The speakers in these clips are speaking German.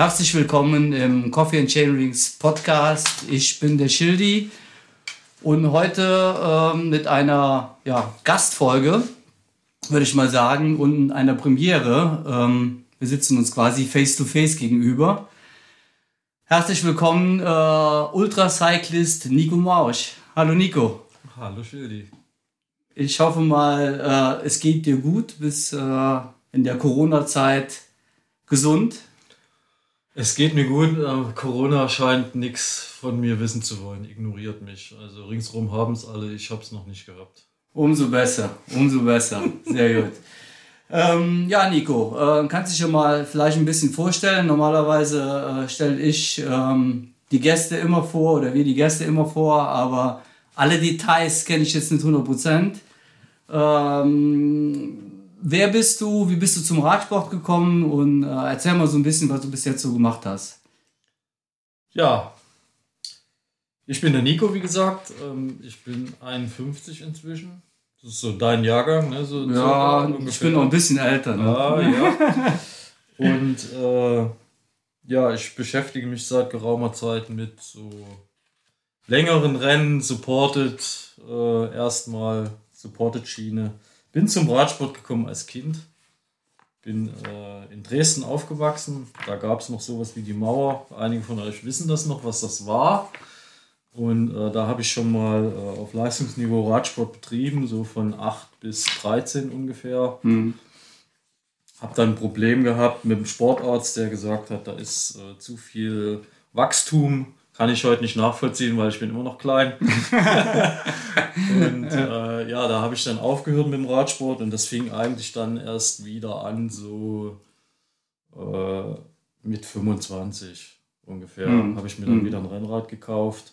Herzlich willkommen im Coffee and Chain Rings Podcast. Ich bin der Schildi und heute ähm, mit einer ja, Gastfolge, würde ich mal sagen, und einer Premiere. Ähm, wir sitzen uns quasi face to face gegenüber. Herzlich willkommen, äh, Ultracyclist Nico Mausch. Hallo Nico. Hallo Schildi. Ich hoffe mal, äh, es geht dir gut, bis äh, in der Corona-Zeit gesund. Es geht mir gut. Äh, Corona scheint nichts von mir wissen zu wollen, ignoriert mich. Also ringsrum haben es alle, ich habe es noch nicht gehabt. Umso besser, umso besser. Sehr gut. Ähm, ja, Nico, äh, kannst dich ja mal vielleicht ein bisschen vorstellen. Normalerweise äh, stelle ich ähm, die Gäste immer vor oder wir die Gäste immer vor, aber alle Details kenne ich jetzt nicht 100 Prozent. Ähm, wer bist du? Wie bist du zum Radsport gekommen? Und äh, erzähl mal so ein bisschen, was du bis jetzt so gemacht hast. Ja, ich bin der Nico, wie gesagt. Ähm, ich bin 51 inzwischen. Das ist so dein Jahrgang, ne? So, ja, so ich bin noch ein bisschen älter. Ne? Ja, ja. Und äh, ja, ich beschäftige mich seit geraumer Zeit mit so längeren Rennen, supported, äh, erstmal supported Schiene. Bin zum Radsport gekommen als Kind. Bin äh, in Dresden aufgewachsen. Da gab es noch sowas wie die Mauer. Einige von euch wissen das noch, was das war. Und äh, da habe ich schon mal äh, auf Leistungsniveau Radsport betrieben, so von 8 bis 13 ungefähr. Mhm. Habe dann ein Problem gehabt mit dem Sportarzt, der gesagt hat, da ist äh, zu viel Wachstum. Kann ich heute nicht nachvollziehen, weil ich bin immer noch klein. und äh, ja, da habe ich dann aufgehört mit dem Radsport und das fing eigentlich dann erst wieder an, so äh, mit 25 ungefähr. Mhm. Habe ich mir dann mhm. wieder ein Rennrad gekauft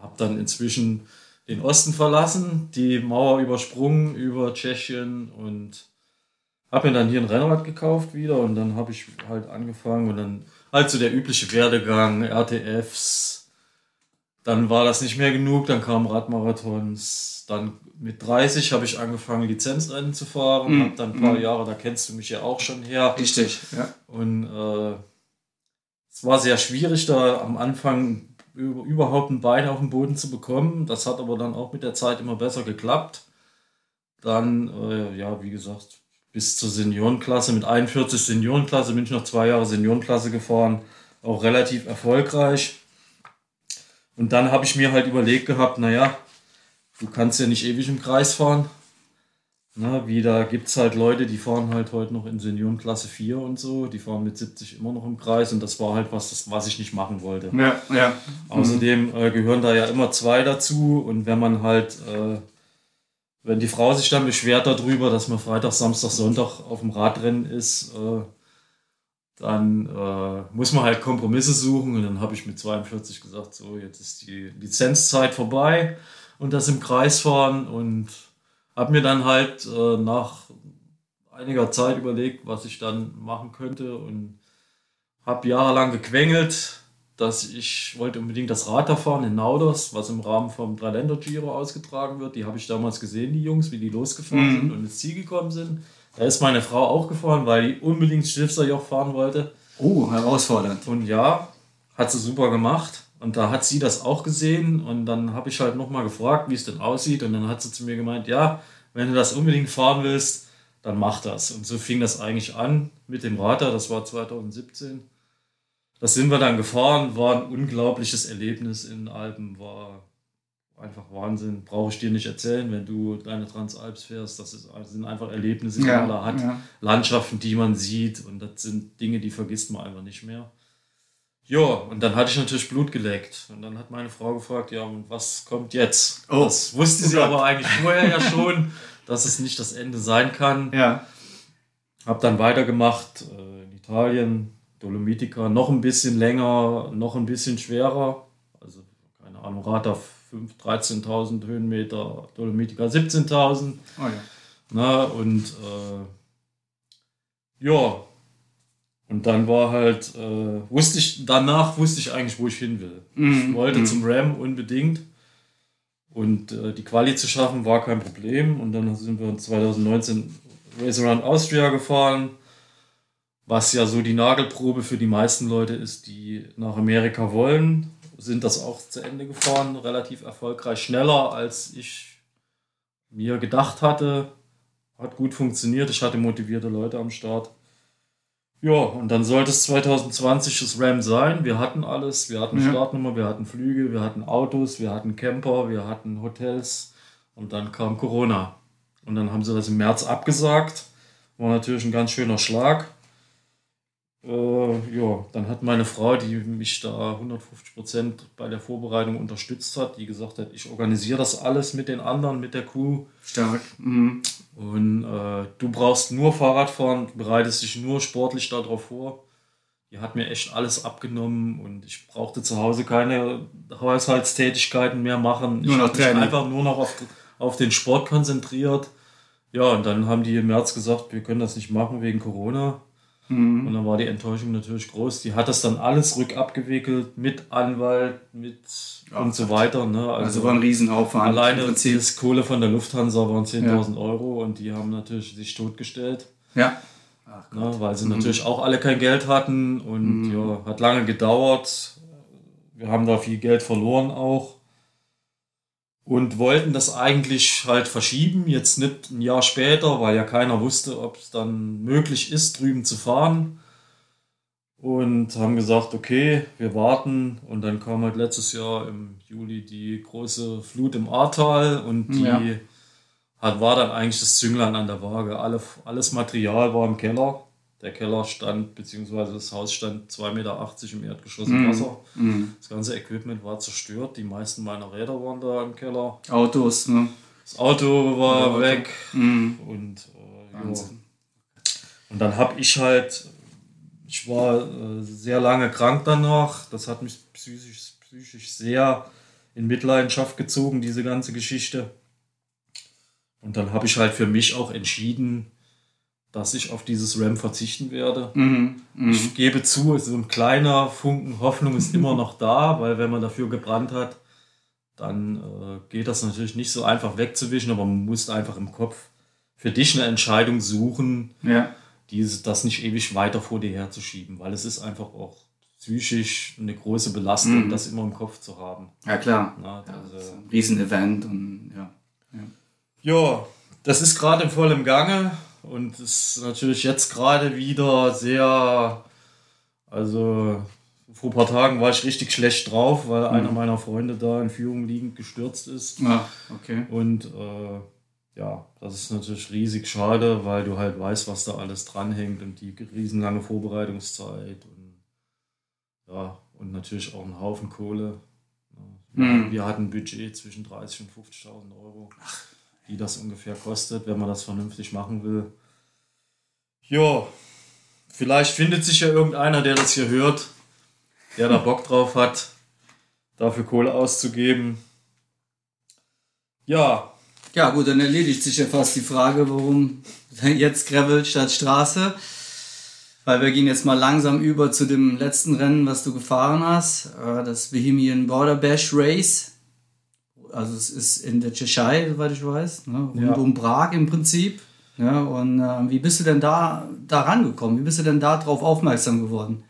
habe dann inzwischen den Osten verlassen, die Mauer übersprungen über Tschechien und habe mir dann hier ein Rennrad gekauft wieder und dann habe ich halt angefangen und dann halt so der übliche Werdegang, RTFs. Dann war das nicht mehr genug, dann kamen Radmarathons. Dann mit 30 habe ich angefangen, Lizenzrennen zu fahren. Mhm. Habe dann ein paar mhm. Jahre, da kennst du mich ja auch schon her. Richtig, ja. Und äh, es war sehr schwierig, da am Anfang überhaupt ein Bein auf den Boden zu bekommen. Das hat aber dann auch mit der Zeit immer besser geklappt. Dann, äh, ja, wie gesagt, bis zur Seniorenklasse. Mit 41 Seniorenklasse bin ich noch zwei Jahre Seniorenklasse gefahren. Auch relativ erfolgreich. Und dann habe ich mir halt überlegt gehabt, naja, du kannst ja nicht ewig im Kreis fahren. Na, wie da gibt es halt Leute, die fahren halt heute noch in Seniorenklasse 4 und so, die fahren mit 70 immer noch im Kreis und das war halt was, das, was ich nicht machen wollte. Ja, ja. Außerdem äh, gehören da ja immer zwei dazu und wenn man halt, äh, wenn die Frau sich dann beschwert darüber, dass man Freitag, Samstag, Sonntag auf dem Radrennen ist, äh, dann äh, muss man halt Kompromisse suchen und dann habe ich mit 42 gesagt, so jetzt ist die Lizenzzeit vorbei und das im Kreis fahren und habe mir dann halt äh, nach einiger Zeit überlegt, was ich dann machen könnte und habe jahrelang gequengelt, dass ich wollte unbedingt das Rad fahren in Nauders, was im Rahmen vom Dreiländer Giro ausgetragen wird. Die habe ich damals gesehen, die Jungs, wie die losgefahren mhm. sind und ins Ziel gekommen sind. Da ist meine Frau auch gefahren, weil die unbedingt Stifterjoch fahren wollte. Oh, herausfordernd. Und ja, hat sie super gemacht. Und da hat sie das auch gesehen und dann habe ich halt nochmal gefragt, wie es denn aussieht. Und dann hat sie zu mir gemeint, ja, wenn du das unbedingt fahren willst, dann mach das. Und so fing das eigentlich an mit dem Radar, das war 2017. Das sind wir dann gefahren, war ein unglaubliches Erlebnis in den Alpen, war einfach Wahnsinn. Brauche ich dir nicht erzählen, wenn du deine Transalps fährst. Das, ist, das sind einfach Erlebnisse, die ja, man da hat. Ja. Landschaften, die man sieht. Und das sind Dinge, die vergisst man einfach nicht mehr. Ja, und dann hatte ich natürlich Blut geleckt. Und dann hat meine Frau gefragt, ja, und was kommt jetzt? Oh. Das wusste sie aber eigentlich vorher ja schon, dass es nicht das Ende sein kann. Ja. Hab dann weitergemacht äh, in Italien, Dolomitica, noch ein bisschen länger, noch ein bisschen schwerer. Also, keine Ahnung, Rata 13.000 Höhenmeter, Dolomitica 17.000. Oh ja. Na, und äh, ja, und dann war halt, äh, wusste ich, danach wusste ich eigentlich, wo ich hin will. Mhm. Ich wollte mhm. zum Ram unbedingt. Und äh, die Quali zu schaffen war kein Problem. Und dann sind wir 2019 Race Around Austria gefahren. was ja so die Nagelprobe für die meisten Leute ist, die nach Amerika wollen, sind das auch zu Ende gefahren, relativ erfolgreich, schneller als ich mir gedacht hatte. Hat gut funktioniert, ich hatte motivierte Leute am Start. Ja, und dann sollte es 2020 das RAM sein. Wir hatten alles. Wir hatten ja. Startnummer, wir hatten Flüge, wir hatten Autos, wir hatten Camper, wir hatten Hotels. Und dann kam Corona. Und dann haben sie das im März abgesagt. War natürlich ein ganz schöner Schlag. Äh, ja, dann hat meine Frau, die mich da 150 Prozent bei der Vorbereitung unterstützt hat, die gesagt hat, ich organisiere das alles mit den anderen, mit der Crew. Stark. Mhm. Und äh, du brauchst nur Fahrradfahren, bereitest dich nur sportlich darauf vor. Die hat mir echt alles abgenommen und ich brauchte zu Hause keine Haushaltstätigkeiten mehr machen. Nur ich habe mich einfach nur noch auf, auf den Sport konzentriert. Ja, und dann haben die im März gesagt, wir können das nicht machen wegen Corona. Mhm. Und dann war die Enttäuschung natürlich groß. Die hat das dann alles rückabgewickelt mit Anwalt, mit ja, und so weiter. Ne? Also, also war ein Riesenaufwand. Alleine das Kohle von der Lufthansa waren 10.000 ja. Euro und die haben natürlich sich totgestellt. Ja. Ne? Weil sie mhm. natürlich auch alle kein Geld hatten und mhm. ja, hat lange gedauert. Wir haben da viel Geld verloren auch und wollten das eigentlich halt verschieben, jetzt nicht ein Jahr später, weil ja keiner wusste, ob es dann möglich ist, drüben zu fahren. Und haben gesagt, okay, wir warten. Und dann kam halt letztes Jahr im Juli die große Flut im Ahrtal und die ja. hat, war dann eigentlich das Zünglein an der Waage. Alle, alles Material war im Keller. Der Keller stand, beziehungsweise das Haus stand 2,80 Meter im Erdgeschoss im mm. Wasser. Mm. Das ganze Equipment war zerstört. Die meisten meiner Räder waren da im Keller. Autos, ne? Das Auto war Auto. weg. Mm. Und, äh, ja. und dann habe ich halt, ich war äh, sehr lange krank danach. Das hat mich psychisch, psychisch sehr in Mitleidenschaft gezogen, diese ganze Geschichte. Und dann habe ich halt für mich auch entschieden, dass ich auf dieses RAM verzichten werde. Mhm, mh. Ich gebe zu, so ein kleiner Funken Hoffnung ist immer noch da, weil wenn man dafür gebrannt hat, dann äh, geht das natürlich nicht so einfach wegzuwischen, aber man muss einfach im Kopf für dich eine Entscheidung suchen, ja. diese, das nicht ewig weiter vor dir herzuschieben, weil es ist einfach auch psychisch eine große Belastung, mhm. das immer im Kopf zu haben. Ja, klar. Na, ja, das ist ein Riesenevent und ja. Ja, ja das ist gerade im vollen Gange. Und ist natürlich jetzt gerade wieder sehr, also vor ein paar Tagen war ich richtig schlecht drauf, weil mhm. einer meiner Freunde da in Führung liegend gestürzt ist. Ah, okay. Und äh, ja, das ist natürlich riesig schade, weil du halt weißt, was da alles dranhängt und die riesenlange Vorbereitungszeit und ja, und natürlich auch ein Haufen Kohle. Mhm. Wir hatten ein Budget zwischen 30.000 und 50.000 Euro. Ach die das ungefähr kostet, wenn man das vernünftig machen will. Ja, vielleicht findet sich ja irgendeiner, der das hier hört, der da Bock drauf hat, dafür Kohle auszugeben. Ja. Ja, gut, dann erledigt sich ja fast die Frage, warum jetzt Gravel statt Straße. Weil wir gehen jetzt mal langsam über zu dem letzten Rennen, was du gefahren hast. Äh, das Bohemian Border Bash Race also es ist in der Tschechei, soweit ich weiß, ne? rund ja. um Prag im Prinzip. Ja, und äh, wie bist du denn da, da rangekommen? Wie bist du denn da drauf aufmerksam geworden?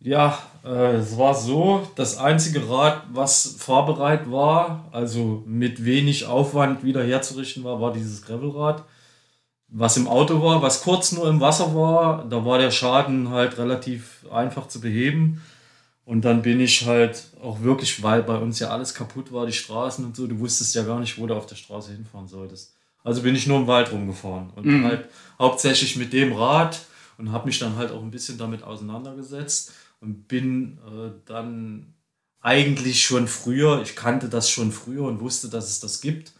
Ja, äh, es war so, das einzige Rad, was fahrbereit war, also mit wenig Aufwand wieder herzurichten war, war dieses Gravelrad. Was im Auto war, was kurz nur im Wasser war, da war der Schaden halt relativ einfach zu beheben. Und dann bin ich halt auch wirklich, weil bei uns ja alles kaputt war, die Straßen und so, du wusstest ja gar nicht, wo du auf der Straße hinfahren solltest. Also bin ich nur im Wald rumgefahren und mhm. halt hauptsächlich mit dem Rad und habe mich dann halt auch ein bisschen damit auseinandergesetzt und bin äh, dann eigentlich schon früher, ich kannte das schon früher und wusste, dass es das gibt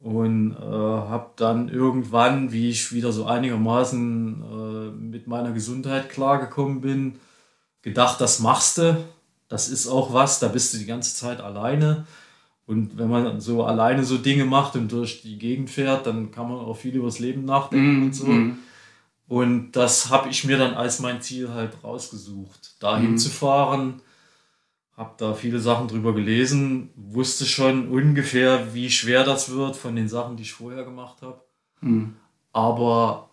und äh, habe dann irgendwann, wie ich wieder so einigermaßen äh, mit meiner Gesundheit klargekommen bin, gedacht, das machst du, das ist auch was, da bist du die ganze Zeit alleine. Und wenn man so alleine so Dinge macht und durch die Gegend fährt, dann kann man auch viel über das Leben nachdenken mm, und so. Mm. Und das habe ich mir dann als mein Ziel halt rausgesucht, dahin mm. zu fahren. Habe da viele Sachen drüber gelesen, wusste schon ungefähr, wie schwer das wird von den Sachen, die ich vorher gemacht habe. Mhm. Aber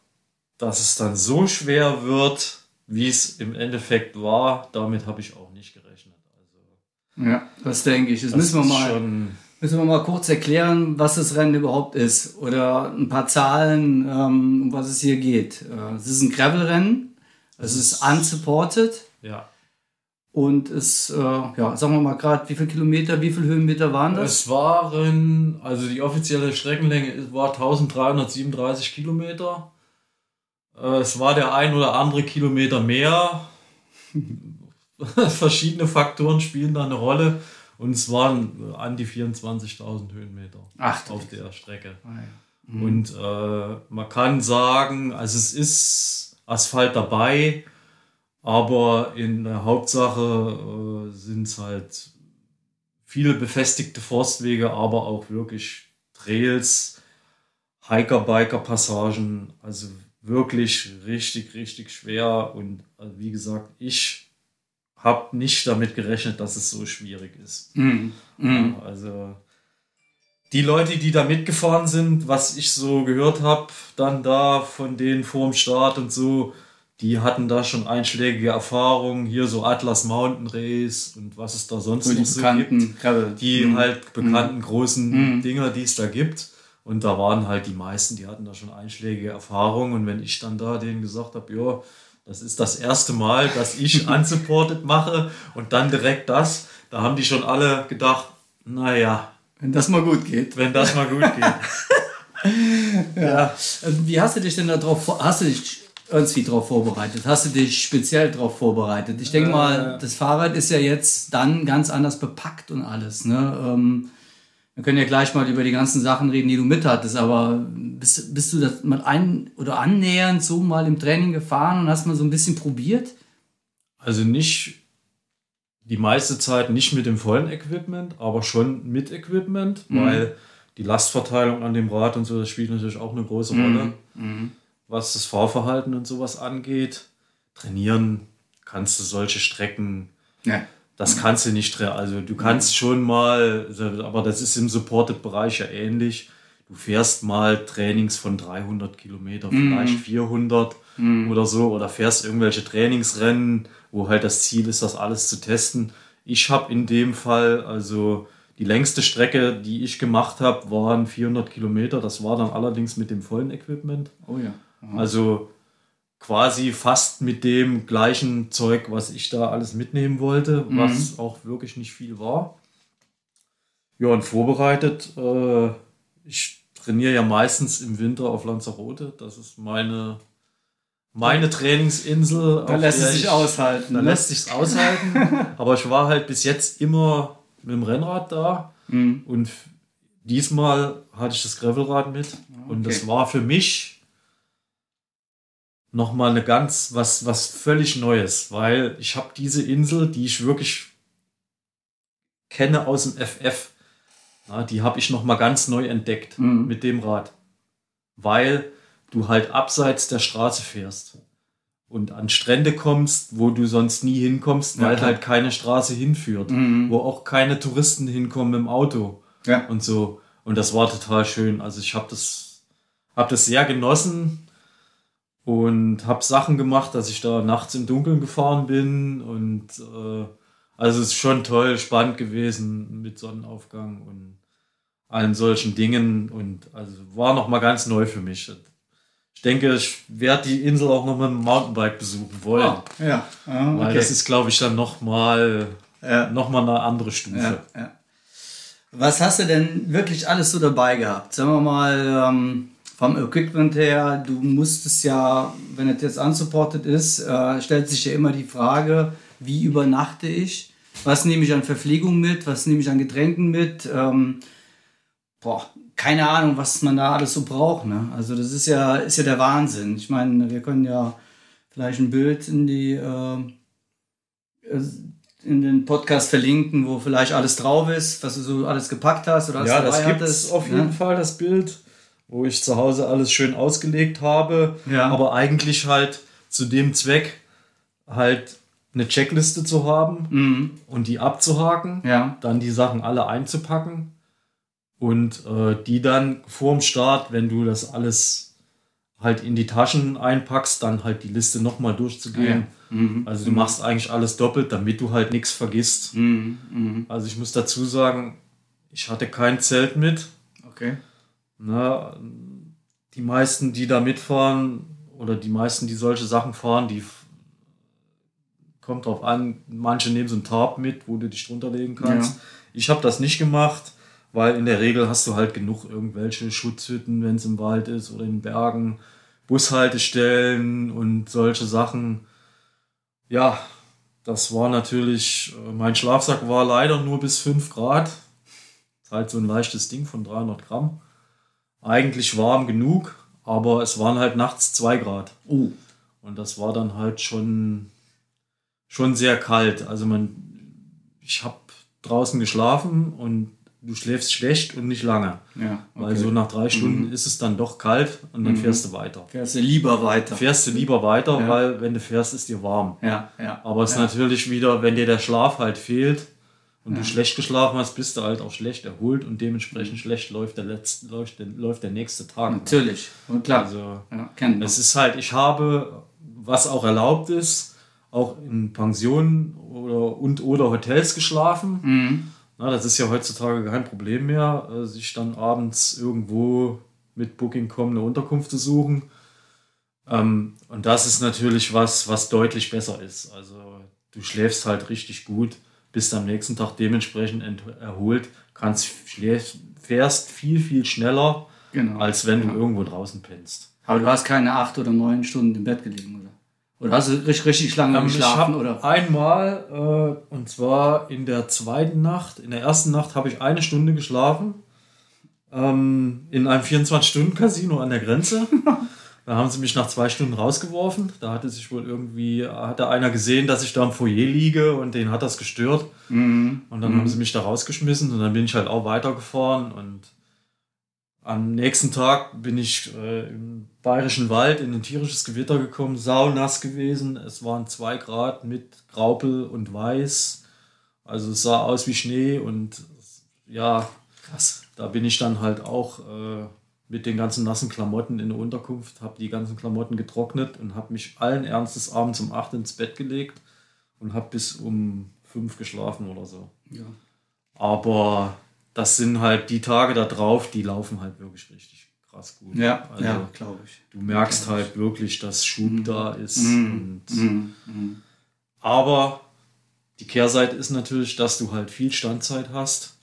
dass es dann so schwer wird, wie es im Endeffekt war, damit habe ich auch nicht gerechnet. Also, ja, das denke ich. Das, das müssen wir mal. Schon Müssen wir mal kurz erklären, was das Rennen überhaupt ist oder ein paar Zahlen, ähm, um was es hier geht. Äh, es ist ein Gravel-Rennen, es ist unsupported. Ja. Und es, äh, ja, sagen wir mal gerade, wie viele Kilometer, wie viele Höhenmeter waren das? Es waren, also die offizielle Streckenlänge war 1337 Kilometer. Äh, es war der ein oder andere Kilometer mehr. Verschiedene Faktoren spielen da eine Rolle. Und es waren an die 24.000 Höhenmeter Ach, auf der Strecke. Ah, ja. mhm. Und äh, man kann sagen, also es ist Asphalt dabei, aber in der Hauptsache äh, sind es halt viele befestigte Forstwege, aber auch wirklich Trails, Hiker-Biker-Passagen, also wirklich richtig, richtig schwer. Und also wie gesagt, ich habe nicht damit gerechnet, dass es so schwierig ist. Mm. Mm. Also die Leute, die da mitgefahren sind, was ich so gehört habe, dann da von denen vorm Start und so, die hatten da schon einschlägige Erfahrungen, hier so Atlas Mountain Race und was es da sonst noch so gibt. Die mm. halt bekannten mm. großen mm. Dinger, die es da gibt. Und da waren halt die meisten, die hatten da schon einschlägige Erfahrungen. Und wenn ich dann da denen gesagt habe, ja, das ist das erste Mal, dass ich unsupported mache und dann direkt das. Da haben die schon alle gedacht, naja. Wenn das mal gut geht. Wenn das mal gut geht. ja. Ähm, wie hast du dich denn darauf, hast du dich irgendwie darauf vorbereitet? Hast du dich speziell darauf vorbereitet? Ich denke mal, das Fahrrad ist ja jetzt dann ganz anders bepackt und alles. Ne? Ähm, wir können ja gleich mal über die ganzen Sachen reden, die du mit hattest, aber bist, bist du das mal ein oder annähernd so mal im Training gefahren und hast mal so ein bisschen probiert? Also nicht die meiste Zeit nicht mit dem vollen Equipment, aber schon mit Equipment, mhm. weil die Lastverteilung an dem Rad und so, das spielt natürlich auch eine große mhm. Rolle, mhm. was das Fahrverhalten und sowas angeht. Trainieren kannst du solche Strecken. Ja das kannst du nicht, also du kannst schon mal, aber das ist im Supported-Bereich ja ähnlich. Du fährst mal Trainings von 300 Kilometer, mhm. vielleicht 400 mm. oder so, oder fährst irgendwelche Trainingsrennen, wo halt das Ziel ist, das alles zu testen. Ich habe in dem Fall, also die längste Strecke, die ich gemacht habe, waren 400 Kilometer. Das war dann allerdings mit dem vollen Equipment. Oh ja. Aha. Also quasi fast mit dem gleichen Zeug, was ich da alles mitnehmen wollte, mhm. was auch wirklich nicht viel war. Ja, und vorbereitet, äh, ich trainiere ja meistens im Winter auf Lanzarote. Das ist meine, meine Trainingsinsel. Da lässt es sich ich, aushalten. Da ne? lässt sich aushalten. Aber ich war halt bis jetzt immer mit dem Rennrad da. Mhm. Und diesmal hatte ich das Gravelrad mit. Okay. Und das war für mich nochmal eine ganz, was, was völlig Neues, weil ich habe diese Insel, die ich wirklich kenne aus dem FF, ja, die habe ich nochmal ganz neu entdeckt mhm. mit dem Rad, weil du halt abseits der Straße fährst und an Strände kommst, wo du sonst nie hinkommst, weil ja, halt keine Straße hinführt, mhm. wo auch keine Touristen hinkommen im Auto ja. und so. Und das war total schön. Also ich habe das, hab das sehr genossen, und habe Sachen gemacht, dass ich da nachts im Dunkeln gefahren bin und äh, also es ist schon toll, spannend gewesen mit Sonnenaufgang und allen solchen Dingen und also war noch mal ganz neu für mich. Ich denke, ich werde die Insel auch noch mit dem Mountainbike besuchen wollen. Ah, ja, ah, okay. weil das ist, glaube ich, dann noch mal ja. noch mal eine andere Stufe. Ja, ja. Was hast du denn wirklich alles so dabei gehabt? Sagen wir mal. Ähm vom Equipment her, du musstest ja, wenn es jetzt unsupported ist, äh, stellt sich ja immer die Frage, wie übernachte ich? Was nehme ich an Verpflegung mit? Was nehme ich an Getränken mit? Ähm, boah, keine Ahnung, was man da alles so braucht. Ne? Also das ist ja, ist ja der Wahnsinn. Ich meine, wir können ja vielleicht ein Bild in die äh, in den Podcast verlinken, wo vielleicht alles drauf ist, was du so alles gepackt hast oder alles Ja, das gibt es auf jeden ne? Fall, das Bild wo ich zu Hause alles schön ausgelegt habe, ja. aber eigentlich halt zu dem Zweck halt eine Checkliste zu haben mhm. und die abzuhaken, ja. dann die Sachen alle einzupacken und äh, die dann vorm Start, wenn du das alles halt in die Taschen einpackst, dann halt die Liste nochmal durchzugehen. Ja. Mhm. Also du machst eigentlich alles doppelt, damit du halt nichts vergisst. Mhm. Mhm. Also ich muss dazu sagen, ich hatte kein Zelt mit. Okay. Na, die meisten, die da mitfahren, oder die meisten, die solche Sachen fahren, die kommt drauf an, manche nehmen so ein Tarp mit, wo du dich drunter legen kannst. Ja. Ich habe das nicht gemacht, weil in der Regel hast du halt genug irgendwelche Schutzhütten, wenn es im Wald ist oder in den Bergen, Bushaltestellen und solche Sachen. Ja, das war natürlich, äh, mein Schlafsack war leider nur bis 5 Grad. Ist halt so ein leichtes Ding von 300 Gramm. Eigentlich warm genug, aber es waren halt nachts 2 Grad. Oh. Und das war dann halt schon, schon sehr kalt. Also man, ich habe draußen geschlafen und du schläfst schlecht und nicht lange. Ja. Weil so nach drei Stunden ist es dann doch kalt und dann fährst du weiter. Fährst du lieber weiter. Fährst du lieber weiter, Ja. weil wenn du fährst, ist dir warm. Ja, ja. Aber es ist ja. natürlich wieder, wenn dir der Schlaf halt fehlt und du schlecht geschlafen hast, bist du halt auch schlecht erholt und dementsprechend schlecht läuft der, letzte, läuft der, läuft der nächste Tag. Natürlich. Und klar. Also ja, es ist halt, ich habe, was auch erlaubt ist, auch in Pensionen oder, und oder Hotels geschlafen. Mhm. Na, das ist ja heutzutage kein Problem mehr, äh, sich dann abends irgendwo mit Booking.com eine Unterkunft zu suchen. Ähm, und das ist natürlich was, was deutlich besser ist. Also du schläfst halt richtig gut, bist am nächsten Tag dementsprechend ent- erholt, kannst fährst viel, viel schneller, Genau. als wenn Ja. du irgendwo draußen pennst. Aber du hast keine acht oder neun Stunden im Bett gelegen, oder? Oder hast du richtig, richtig lange Ähm, geschlafen, oder? Einmal, äh, und zwar in der zweiten Nacht, in der ersten Nacht habe ich eine Stunde geschlafen. Ähm, in einem 24-Stunden-Casino an der Grenze. da haben sie mich nach zwei Stunden rausgeworfen. Da hatte sich wohl irgendwie, hatte einer gesehen, dass ich da im Foyer liege und den hat das gestört. Mhm. Und dann haben sie mich da rausgeschmissen und dann bin ich halt auch weitergefahren und am nächsten Tag bin ich äh, im bayerischen Wald in ein tierisches Gewitter gekommen, saunass gewesen. Es waren zwei Grad mit Graupel und Weiß. Also es sah aus wie Schnee und ja, Krass. da bin ich dann halt auch äh, mit den ganzen nassen Klamotten in der Unterkunft, habe die ganzen Klamotten getrocknet und habe mich allen Ernstes abends um 8 ins Bett gelegt und habe bis um 5 geschlafen oder so. Ja. Aber das sind halt die Tage da drauf, die laufen halt wirklich richtig krass gut. Ja, also, ja glaube ich. Du merkst halt wirklich, dass Schub da ist. Mhm. Mhm. Mhm. aber die Kehrseite ist natürlich, dass du halt viel Standzeit hast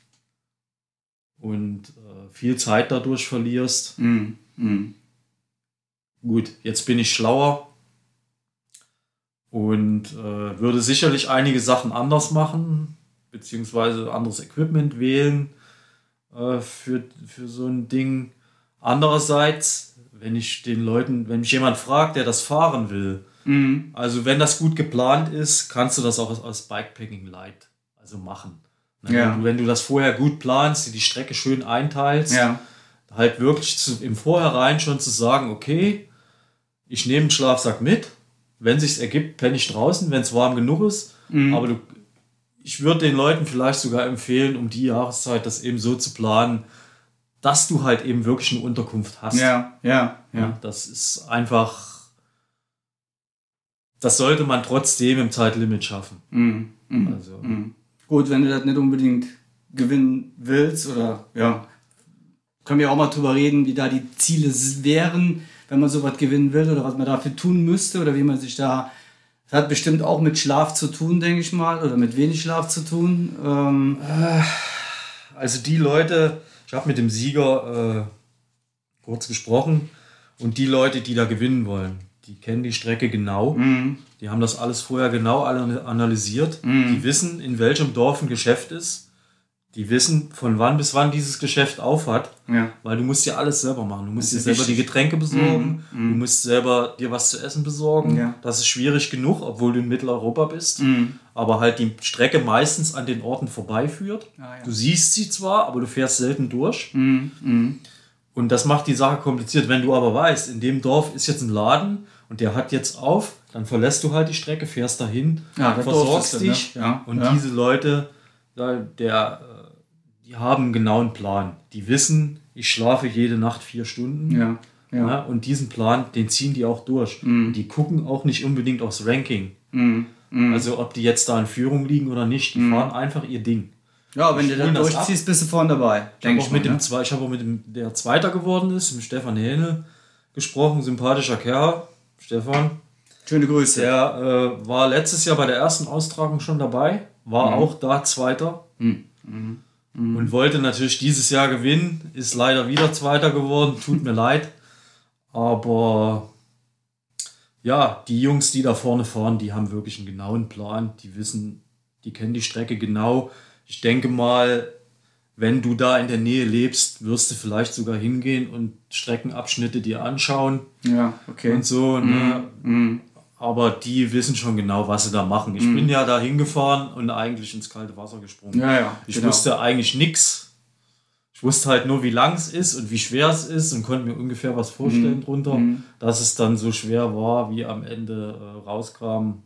und viel Zeit dadurch verlierst. Mhm. Mhm. Gut, jetzt bin ich schlauer und äh, würde sicherlich einige Sachen anders machen, beziehungsweise anderes Equipment wählen äh, für, für so ein Ding. Andererseits, wenn ich den Leuten, wenn mich jemand fragt, der das fahren will, Mhm. also wenn das gut geplant ist, kannst du das auch als, als Bikepacking Light also machen. Ja. Wenn, du, wenn du das vorher gut planst, die Strecke schön einteilst, Ja. halt wirklich zu, im Vorhinein schon zu sagen, okay, ich nehme einen Schlafsack mit, wenn sich's ergibt, penne ich draußen, wenn es warm genug ist. Mhm. Aber du, ich würde den Leuten vielleicht sogar empfehlen, um die Jahreszeit das eben so zu planen, dass du halt eben wirklich eine Unterkunft hast. Ja, ja, ja. Das ist einfach, das sollte man trotzdem im Zeitlimit schaffen. Mhm. Mhm. Also, Mhm. Gut, wenn du das nicht unbedingt gewinnen willst oder ja, können wir auch mal drüber reden, wie da die Ziele wären, wenn man sowas gewinnen will oder was man dafür tun müsste oder wie man sich da. Das hat bestimmt auch mit Schlaf zu tun, denke ich mal, oder mit wenig Schlaf zu tun. Ähm, Also die Leute, ich habe mit dem Sieger äh, kurz gesprochen und die Leute, die da gewinnen wollen, die kennen die Strecke genau. mhm. Die haben das alles vorher genau analysiert. Die wissen, in welchem Dorf ein Geschäft ist. Die wissen, von wann bis wann dieses Geschäft aufhat. Ja. Weil du musst dir alles selber machen. Du musst dir selber die. Getränke besorgen. Du musst selber dir was zu essen besorgen. Ja. Das ist schwierig genug, obwohl du in Mitteleuropa bist. Mhm. Aber halt die Strecke meistens an den Orten vorbeiführt. Ah, ja. Du siehst sie zwar, aber du fährst selten durch. Mhm. Mhm. Und das macht die Sache kompliziert. Wenn du aber weißt, in dem Dorf ist jetzt ein Laden und der hat jetzt auf, dann verlässt du halt die Strecke, fährst dahin, Ja, versorgst dich. ne? Ja, Und ja. diese Leute, der, äh, die haben einen genauen Plan. Die wissen, ich schlafe jede Nacht vier Stunden. Ja. Ja. und diesen Plan, den ziehen die auch durch. Mhm. Die gucken auch nicht unbedingt aufs Ranking. Mhm. Mhm. Also ob die jetzt da in Führung liegen oder nicht, die mhm. fahren einfach ihr Ding. Ja, wenn du dann durchziehst, bist du vorne dabei. Denke ich, ich, mit ne? dem, ich habe auch mit dem, der Zweiter geworden ist, mit Stefan Hähne gesprochen, sympathischer Kerl. Stefan. Schöne Grüße. Der äh, war letztes Jahr bei der ersten Austragung schon dabei, war mhm. auch da Zweiter. Mhm. Mhm. Und wollte natürlich dieses Jahr gewinnen, ist leider wieder Zweiter geworden, tut mir leid. Aber ja, die Jungs, die da vorne fahren, die haben wirklich einen genauen Plan. Die wissen, die kennen die Strecke genau. Ich denke mal, wenn du da in der Nähe lebst, wirst du vielleicht sogar hingehen und Streckenabschnitte dir anschauen. Ja, okay. Und so, ne? Mm, Aber die wissen schon genau, was sie da machen. Ich mm. bin ja da hingefahren und eigentlich ins kalte Wasser gesprungen. Ja, ja, ich genau. wusste eigentlich nichts ich wusste halt nur, wie lang es ist und wie schwer es ist und konnte mir ungefähr was vorstellen mhm. drunter. Mhm. Dass es dann so schwer war, wie am Ende äh, rauskam,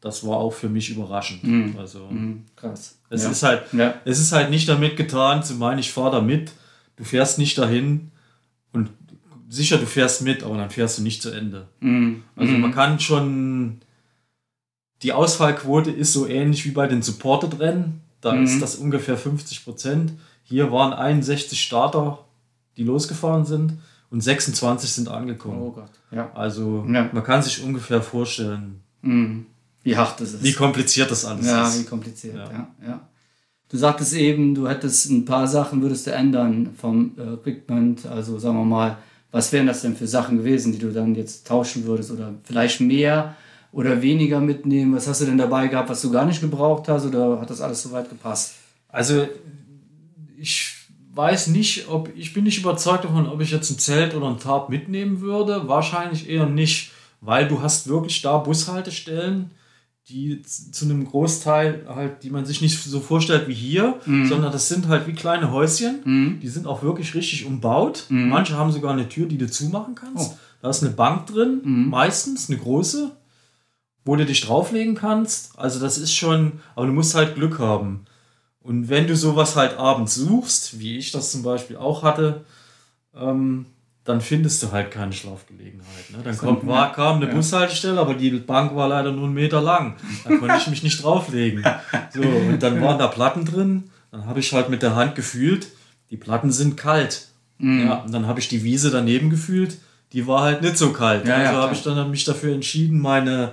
das war auch für mich überraschend. Mhm. Also mhm. krass. Es ja. ist halt, ja. es ist halt nicht damit getan, zu meinen, ich fahre da mit. Du fährst nicht dahin und sicher, du fährst mit, aber dann fährst du nicht zu Ende. Mhm. Also man mhm. kann schon, die Ausfallquote ist so ähnlich wie bei den Supported-Rennen. Da ist das ungefähr 50 Prozent. Hier waren 61 Starter, die losgefahren sind und 26 sind angekommen. Oh Gott. Ja. Also man kann sich ungefähr vorstellen, mhm. Wie hart das ist. Wie kompliziert das alles ja, ist. Ja, wie kompliziert. Ja. Ja, Du sagtest eben, du hättest ein paar Sachen würdest du ändern vom äh, Equipment. Also sagen wir mal, was wären das denn für Sachen gewesen, die du dann jetzt tauschen würdest oder vielleicht mehr oder weniger mitnehmen? Was hast du denn dabei gehabt, was du gar nicht gebraucht hast oder hat das alles soweit gepasst? Also ich weiß nicht, ob ich bin nicht überzeugt davon, ob ich jetzt ein Zelt oder ein Tarp mitnehmen würde. Wahrscheinlich eher nicht, weil du hast wirklich da Bushaltestellen, die zu einem Großteil halt, die man sich nicht so vorstellt wie hier, mhm. sondern das sind halt wie kleine Häuschen. Mhm. Die sind auch wirklich richtig umbaut. Mhm. Manche haben sogar eine Tür, die du zumachen kannst. Oh. Da ist eine Bank drin, mhm. meistens eine große, wo du dich drauflegen kannst. Also das ist schon, aber du musst halt Glück haben. Und wenn du sowas halt abends suchst, wie ich das zum Beispiel auch hatte, ähm, dann findest du halt keine Schlafgelegenheit. Ne? Dann kommt, war, kam eine ja. Bushaltestelle, aber die Bank war leider nur einen Meter lang. Da konnte ich mich nicht drauflegen. So, und dann waren da Platten drin. Dann habe ich halt mit der Hand gefühlt, die Platten sind kalt. Mhm. Ja, und dann habe ich die Wiese daneben gefühlt, die war halt nicht so kalt. Ja, also ja, habe ich dann mich dafür entschieden, meine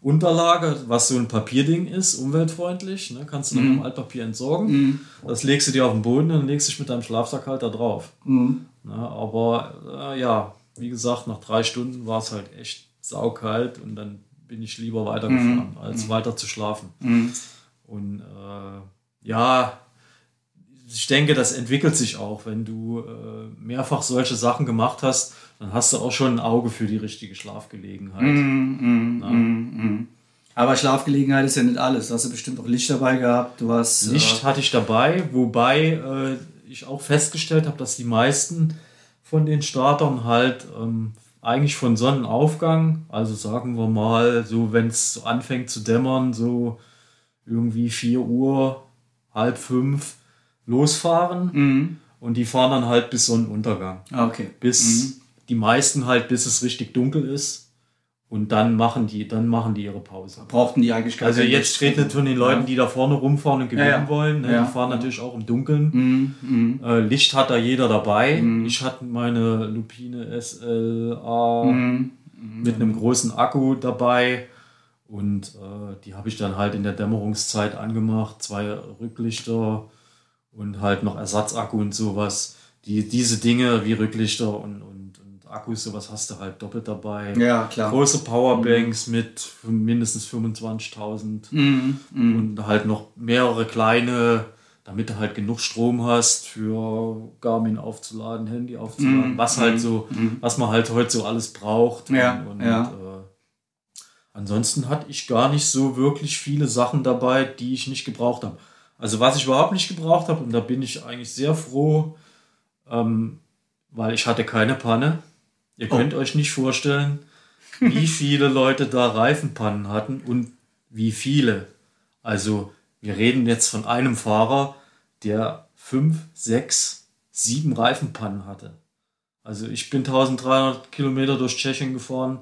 Unterlage, was so ein Papierding ist, umweltfreundlich, ne, kannst du dann mhm. im Altpapier entsorgen. Mhm. Das legst du dir auf den Boden und legst dich mit deinem Schlafsack halt da drauf. Mhm. Ne, aber äh, ja, wie gesagt, nach drei Stunden war es halt echt saukalt und dann bin ich lieber weitergefahren, mhm. als mhm. weiter zu schlafen. Mhm. Und äh, ja, ich denke, das entwickelt sich auch, wenn du äh, mehrfach solche Sachen gemacht hast dann hast du auch schon ein Auge für die richtige Schlafgelegenheit. Mm, Aber Schlafgelegenheit ist ja nicht alles. Du hast ja bestimmt auch Licht dabei gehabt. Du hast, Licht äh, hatte ich dabei, wobei äh, ich auch festgestellt habe, dass die meisten von den Startern halt ähm, eigentlich von Sonnenaufgang, also sagen wir mal, so wenn es anfängt zu dämmern, so irgendwie 4 Uhr, halb fünf losfahren. Mhm. Und die fahren dann halt bis Sonnenuntergang. Ah, okay. Bis mhm die meisten halt, bis es richtig dunkel ist. Und dann machen die, dann machen die ihre Pause. Brauchten die eigentlich gar Also jetzt redet von den Leuten, die da vorne rumfahren und gewinnen ja, ja. wollen. Ne? Ja. Die fahren natürlich auch im Dunkeln. Mhm, mhm. Äh, Licht hat da jeder dabei. Mhm. Ich hatte meine Lupine SLA mhm, mhm. mit einem großen Akku dabei. Und äh, die habe ich dann halt in der Dämmerungszeit angemacht. Zwei Rücklichter und halt noch Ersatzakku und sowas. Die, diese Dinge wie Rücklichter und, und Akkus, sowas hast du halt doppelt dabei. Ja, klar. Große Powerbanks mhm. mit mindestens 25.000 mhm. mhm. und halt noch mehrere kleine, damit du halt genug Strom hast für Garmin aufzuladen, Handy aufzuladen, mhm. was halt so, mhm. was man halt heute so alles braucht. Ja, und, und ja. Äh, ansonsten hatte ich gar nicht so wirklich viele Sachen dabei, die ich nicht gebraucht habe. Also was ich überhaupt nicht gebraucht habe, und da bin ich eigentlich sehr froh, ähm, weil ich hatte keine Panne. Ihr könnt oh. euch nicht vorstellen, wie viele Leute da Reifenpannen hatten und wie viele. Also wir reden jetzt von einem Fahrer, der fünf, sechs, sieben Reifenpannen hatte. Also ich bin 1300 Kilometer durch Tschechien gefahren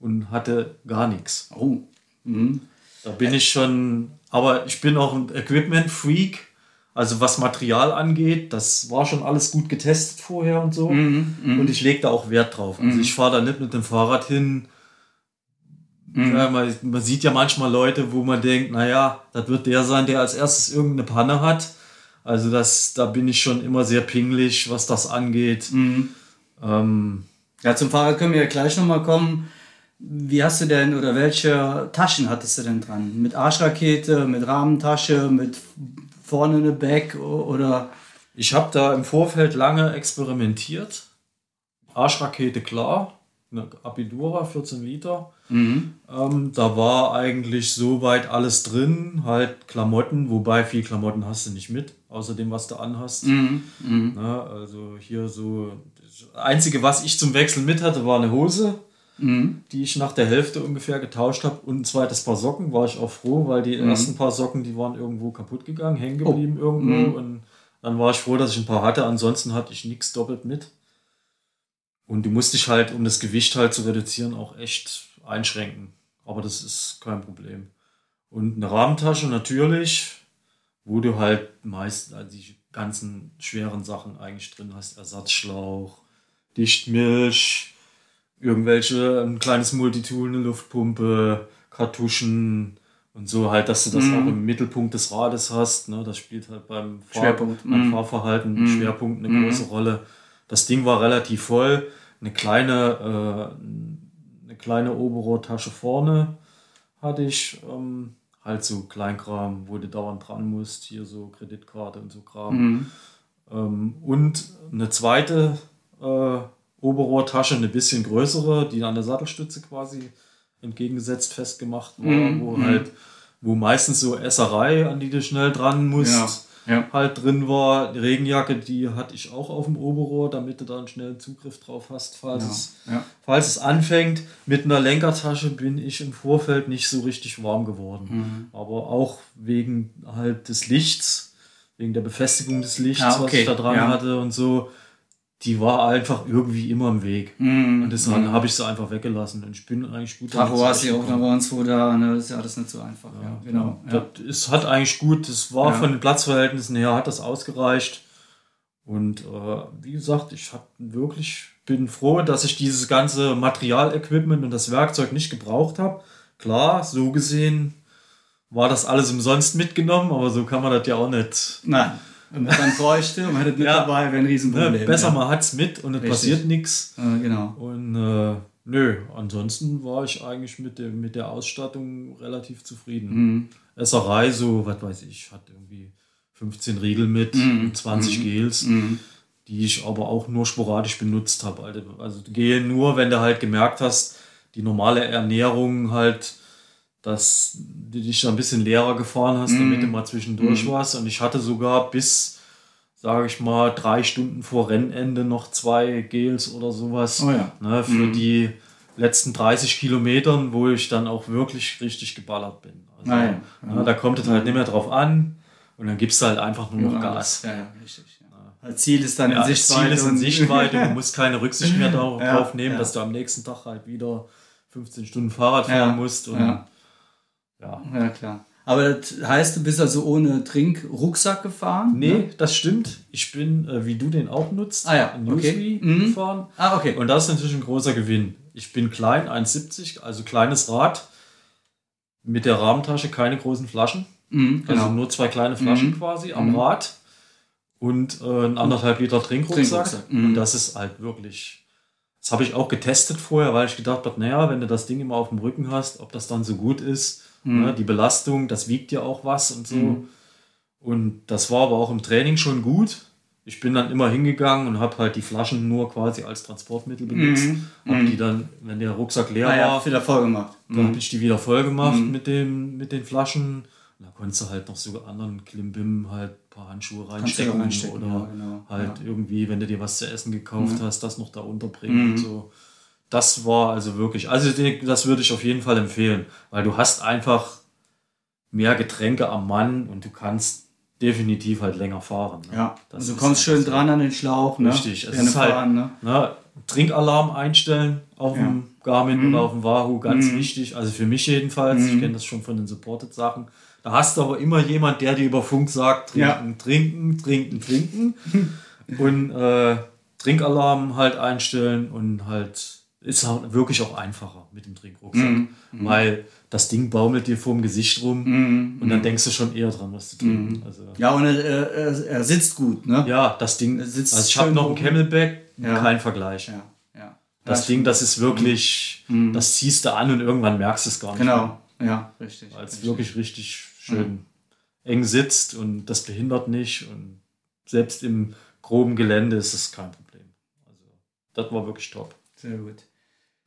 und hatte gar nichts. Oh. Mhm. Da bin ich schon, aber ich bin auch ein Equipment-Freak. Also was Material angeht, das war schon alles gut getestet vorher und so. Und ich lege da auch Wert drauf. Also ich fahre da nicht mit dem Fahrrad hin. Ja, man, man sieht ja manchmal Leute, wo man denkt, naja, das wird der sein, der als erstes irgendeine Panne hat. Also das, da bin ich schon immer sehr pingelig, was das angeht. Ähm, Ja, zum Fahrrad können wir ja gleich nochmal kommen. Wie hast du denn oder welche Taschen hattest du denn dran? Mit Arschrakete, mit Rahmentasche, mit vorne eine Bag o- oder. Ich habe da im Vorfeld lange experimentiert. Arschrakete klar, eine Apidura 14 Liter. Ähm, da war eigentlich soweit alles drin, halt Klamotten, wobei viel Klamotten hast du nicht mit, außer dem, was du anhast. Na, also hier so, das Einzige, was ich zum Wechseln mit hatte, war eine Hose, die ich nach der Hälfte ungefähr getauscht habe und ein zweites Paar Socken, war ich auch froh, weil die ersten paar Socken, die waren irgendwo kaputt gegangen, hängen geblieben irgendwo und dann war ich froh, dass ich ein paar hatte, ansonsten hatte ich nichts doppelt mit. Und du musst dich halt, um das Gewicht halt zu reduzieren, auch echt einschränken. Aber das ist kein Problem. Und eine Rahmentasche natürlich, wo du halt meist also die ganzen schweren Sachen eigentlich drin hast. Ersatzschlauch, Dichtmilch, irgendwelche, ein kleines Multitool, eine Luftpumpe, Kartuschen und so halt, dass du das auch im Mittelpunkt des Rades hast. Ne? Das spielt halt beim, Fahr beim Mhm. Fahrverhalten Schwerpunkt eine große Rolle. Das Ding war relativ voll. Eine kleine, äh, eine kleine Oberrohrtasche vorne hatte ich. Ähm, halt so Kleinkram, wo du dauernd dran musst. Hier so Kreditkarte und so Kram. Ähm, und eine zweite äh, Oberrohrtasche, eine bisschen größere, die an der Sattelstütze quasi entgegengesetzt festgemacht war, Mhm, wo halt, wo meistens so Esserei, an die du schnell dran musst, Ja, ja. halt drin war. Die Regenjacke, die hatte ich auch auf dem Oberrohr, damit du da einen schnellen Zugriff drauf hast, falls, es, ja. falls es anfängt. Mit einer Lenkertasche bin ich im Vorfeld nicht so richtig warm geworden. Mhm. Aber auch wegen halt des Lichts, wegen der Befestigung des Lichts, Ah, was okay, ich da dran hatte und so. Die war einfach irgendwie immer im Weg. Mhm. Und deshalb habe ich sie einfach weggelassen. Und ich bin eigentlich gut Tacho hast du ja auch noch bei uns, wo da, ne, das ist ja alles nicht so einfach. Ja, genau. Ja. Das ist, hat eigentlich gut, das war Ja. von den Platzverhältnissen her, hat das ausgereicht. Und äh, wie gesagt, ich hab wirklich, bin froh, dass ich dieses ganze Materialequipment und das Werkzeug nicht gebraucht habe. Klar, so gesehen war das alles umsonst mitgenommen, aber so kann man das ja auch nicht. Nein, wenn man dann bräuchte und man hätte nicht Ja. dabei, wäre ein Riesenproblem. Ne? Besser ja. man hat's mit und es passiert nichts. Äh, genau. Und äh, nö, ansonsten war ich eigentlich mit, dem, mit der Ausstattung relativ zufrieden. Mhm. Esserei, so, was weiß ich, hat irgendwie 15 Riegel mit und 20 Gels, die ich aber auch nur sporadisch benutzt habe. Also, also Gel nur, wenn du halt gemerkt hast, die normale Ernährung halt, dass du dich da ein bisschen leerer gefahren hast, damit du mal zwischendurch warst. Und ich hatte sogar bis, sage ich mal, drei Stunden vor Rennende noch zwei Gels oder sowas. Oh ja. Ne, für die letzten 30 Kilometern, wo ich dann auch wirklich richtig geballert bin. Also, Ah ja, ne, da kommt es halt nicht mehr drauf an und dann gibst du halt einfach nur noch Gas. Ja, ja, richtig. Ja. Das Ziel ist dann Ja, in Sichtweite. Ziel ist in Sichtweite, du musst keine Rücksicht mehr darauf Ja, nehmen, ja. dass du am nächsten Tag halt wieder 15 Stunden Fahrrad fahren Ja, musst. Und, ja. ja. klar. Aber das heißt, du bist also ohne Trinkrucksack gefahren? Nee, Ne? das stimmt. Ich bin, äh, wie du den auch nutzt, Ah ja, in okay. Mhm. gefahren. Ah, okay. Und das ist natürlich ein großer Gewinn. Ich bin klein, 1,70, also kleines Rad, mit der Rahmentasche keine großen Flaschen. Mhm, genau. Also nur zwei kleine Flaschen quasi am Rad und äh, ein anderthalb Liter Trinkrucksack. Trinkrucksack, mhm. Und das ist halt wirklich. Das habe ich auch getestet vorher, weil ich gedacht habe, naja, wenn du das Ding immer auf dem Rücken hast, ob das dann so gut ist. Mhm. Ne, die Belastung, das wiegt ja auch was und so. Und das war aber auch im Training schon gut. Ich bin dann immer hingegangen und habe halt die Flaschen nur quasi als Transportmittel benutzt. Hab die dann, wenn der Rucksack leer ah, ja, war, wieder voll gemacht. dann habe ich die wieder voll gemacht mit, dem, mit den Flaschen. Und da konntest du halt noch so anderen Klimbim halt ein paar Handschuhe reinstecken, reinstecken, oder ja, genau. halt irgendwie, wenn du dir was zu essen gekauft hast, das noch da unterbringen und so. Das war also wirklich, also das würde ich auf jeden Fall empfehlen, weil du hast einfach mehr Getränke am Mann und du kannst definitiv halt länger fahren. Ne? Ja, das also du kommst schön dran an den Schlauch. Ne? Richtig, es ist halt, fahren, ne? Ne, Trinkalarm einstellen auf ja. dem Garmin mhm. oder auf dem Wahoo, ganz mhm. wichtig. Also für mich jedenfalls, mhm. ich kenne das schon von den Supported-Sachen. Da hast du aber immer jemand, der dir über Funk sagt, trinken, ja. trinken, trinken, trinken. und äh, Trinkalarm halt einstellen und halt ist wirklich auch einfacher mit dem Trinkrucksack. Mhm. mhm. Weil das Ding baumelt dir vorm Gesicht rum mhm. und dann mhm. denkst du schon eher dran, was zu trinken. Mhm. Also, ja, und er, er, er, sitzt gut, ne? Ja, das Ding sitzt. Also ich habe noch ein Camelback, ja. kein Vergleich. Ja. Ja. Das Ding, das ist wirklich, mhm. das ziehst du an und irgendwann merkst du es gar nicht. Genau, mehr. ja, richtig. Weil es wirklich richtig schön eng sitzt und das behindert nicht und selbst im groben Gelände ist es kein Problem. Also das war wirklich top. Sehr gut.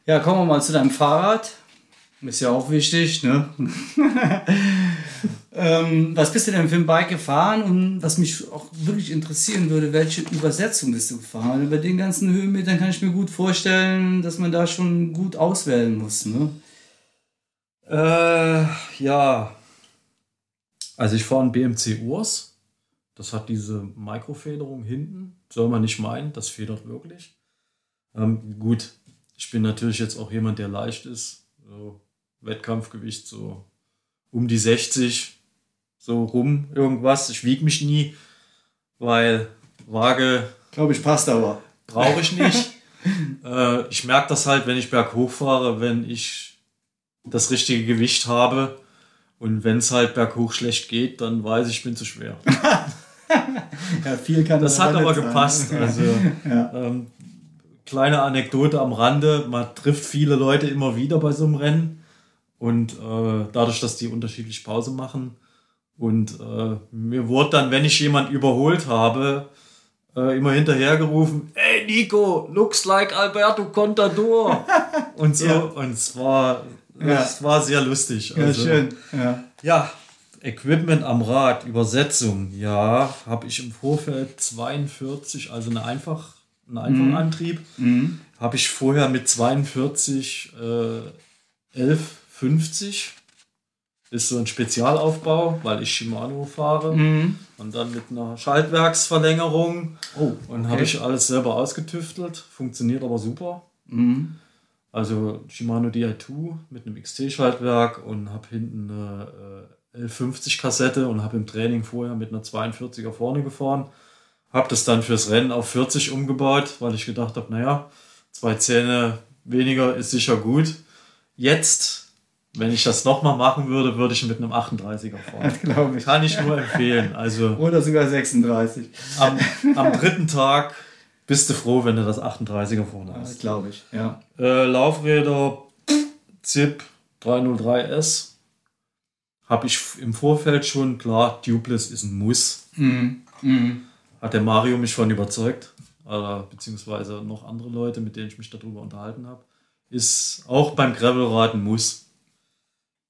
Ja, kommen wir mal zu deinem Fahrrad. Ist ja auch wichtig, ne? ähm, was bist du denn für ein Bike gefahren? Und was mich auch wirklich interessieren würde, welche Übersetzung bist du gefahren? Bei den ganzen Höhenmetern kann ich mir gut vorstellen, dass man da schon gut auswählen muss, ne? Äh, ja. Also ich fahre ein BMC Urs. Das hat diese Mikrofederung hinten. Soll man nicht meinen, das federt wirklich. Ähm, gut, ich bin natürlich jetzt auch jemand, der leicht ist. So Wettkampfgewicht so um die 60, so rum irgendwas. Ich wiege mich nie, weil Waage. Glaube ich, passt aber. Brauche ich nicht. äh, ich merke das halt, wenn ich berghoch fahre, wenn ich das richtige Gewicht habe. Und wenn es halt berghoch schlecht geht, dann weiß ich, ich bin zu schwer. ja, viel kann das hat aber sein. gepasst. Also, ja. ähm, kleine Anekdote am Rande, man trifft viele Leute immer wieder bei so einem Rennen und äh, dadurch, dass die unterschiedlich Pause machen und äh, mir wurde dann, wenn ich jemand überholt habe, äh, immer hinterhergerufen, ey Nico, looks like Alberto Contador und so ja. und es war, ja. es war sehr lustig. Also, ja, schön. Ja. ja, Equipment am Rad, Übersetzung, ja, habe ich im Vorfeld 42, also eine einfach einen einfachen mhm. Antrieb. Habe ich vorher mit 42 äh, 1150 ist so ein Spezialaufbau, weil ich Shimano fahre mhm. und dann mit einer Schaltwerksverlängerung oh, und okay. habe ich alles selber ausgetüftelt, funktioniert aber super. Mhm. Also Shimano Di2 mit einem XT-Schaltwerk und habe hinten eine äh, L50-Kassette und habe im Training vorher mit einer 42er vorne gefahren habe das dann fürs Rennen auf 40 umgebaut, weil ich gedacht habe, naja, zwei Zähne weniger ist sicher gut. Jetzt, wenn ich das nochmal machen würde, würde ich mit einem 38er fahren. Glaube ich. Kann ich nur empfehlen. Also Oder sogar 36. Am, am dritten Tag bist du froh, wenn du das 38er vorne hast. Glaube ich, ja. Äh, Laufräder ZIP 303S habe ich im Vorfeld schon klar, Tubeless ist ein Muss. Mhm. Mhm hat der Mario mich von überzeugt, äh, beziehungsweise noch andere Leute, mit denen ich mich darüber unterhalten habe. Ist auch beim Gravelrad ein Muss.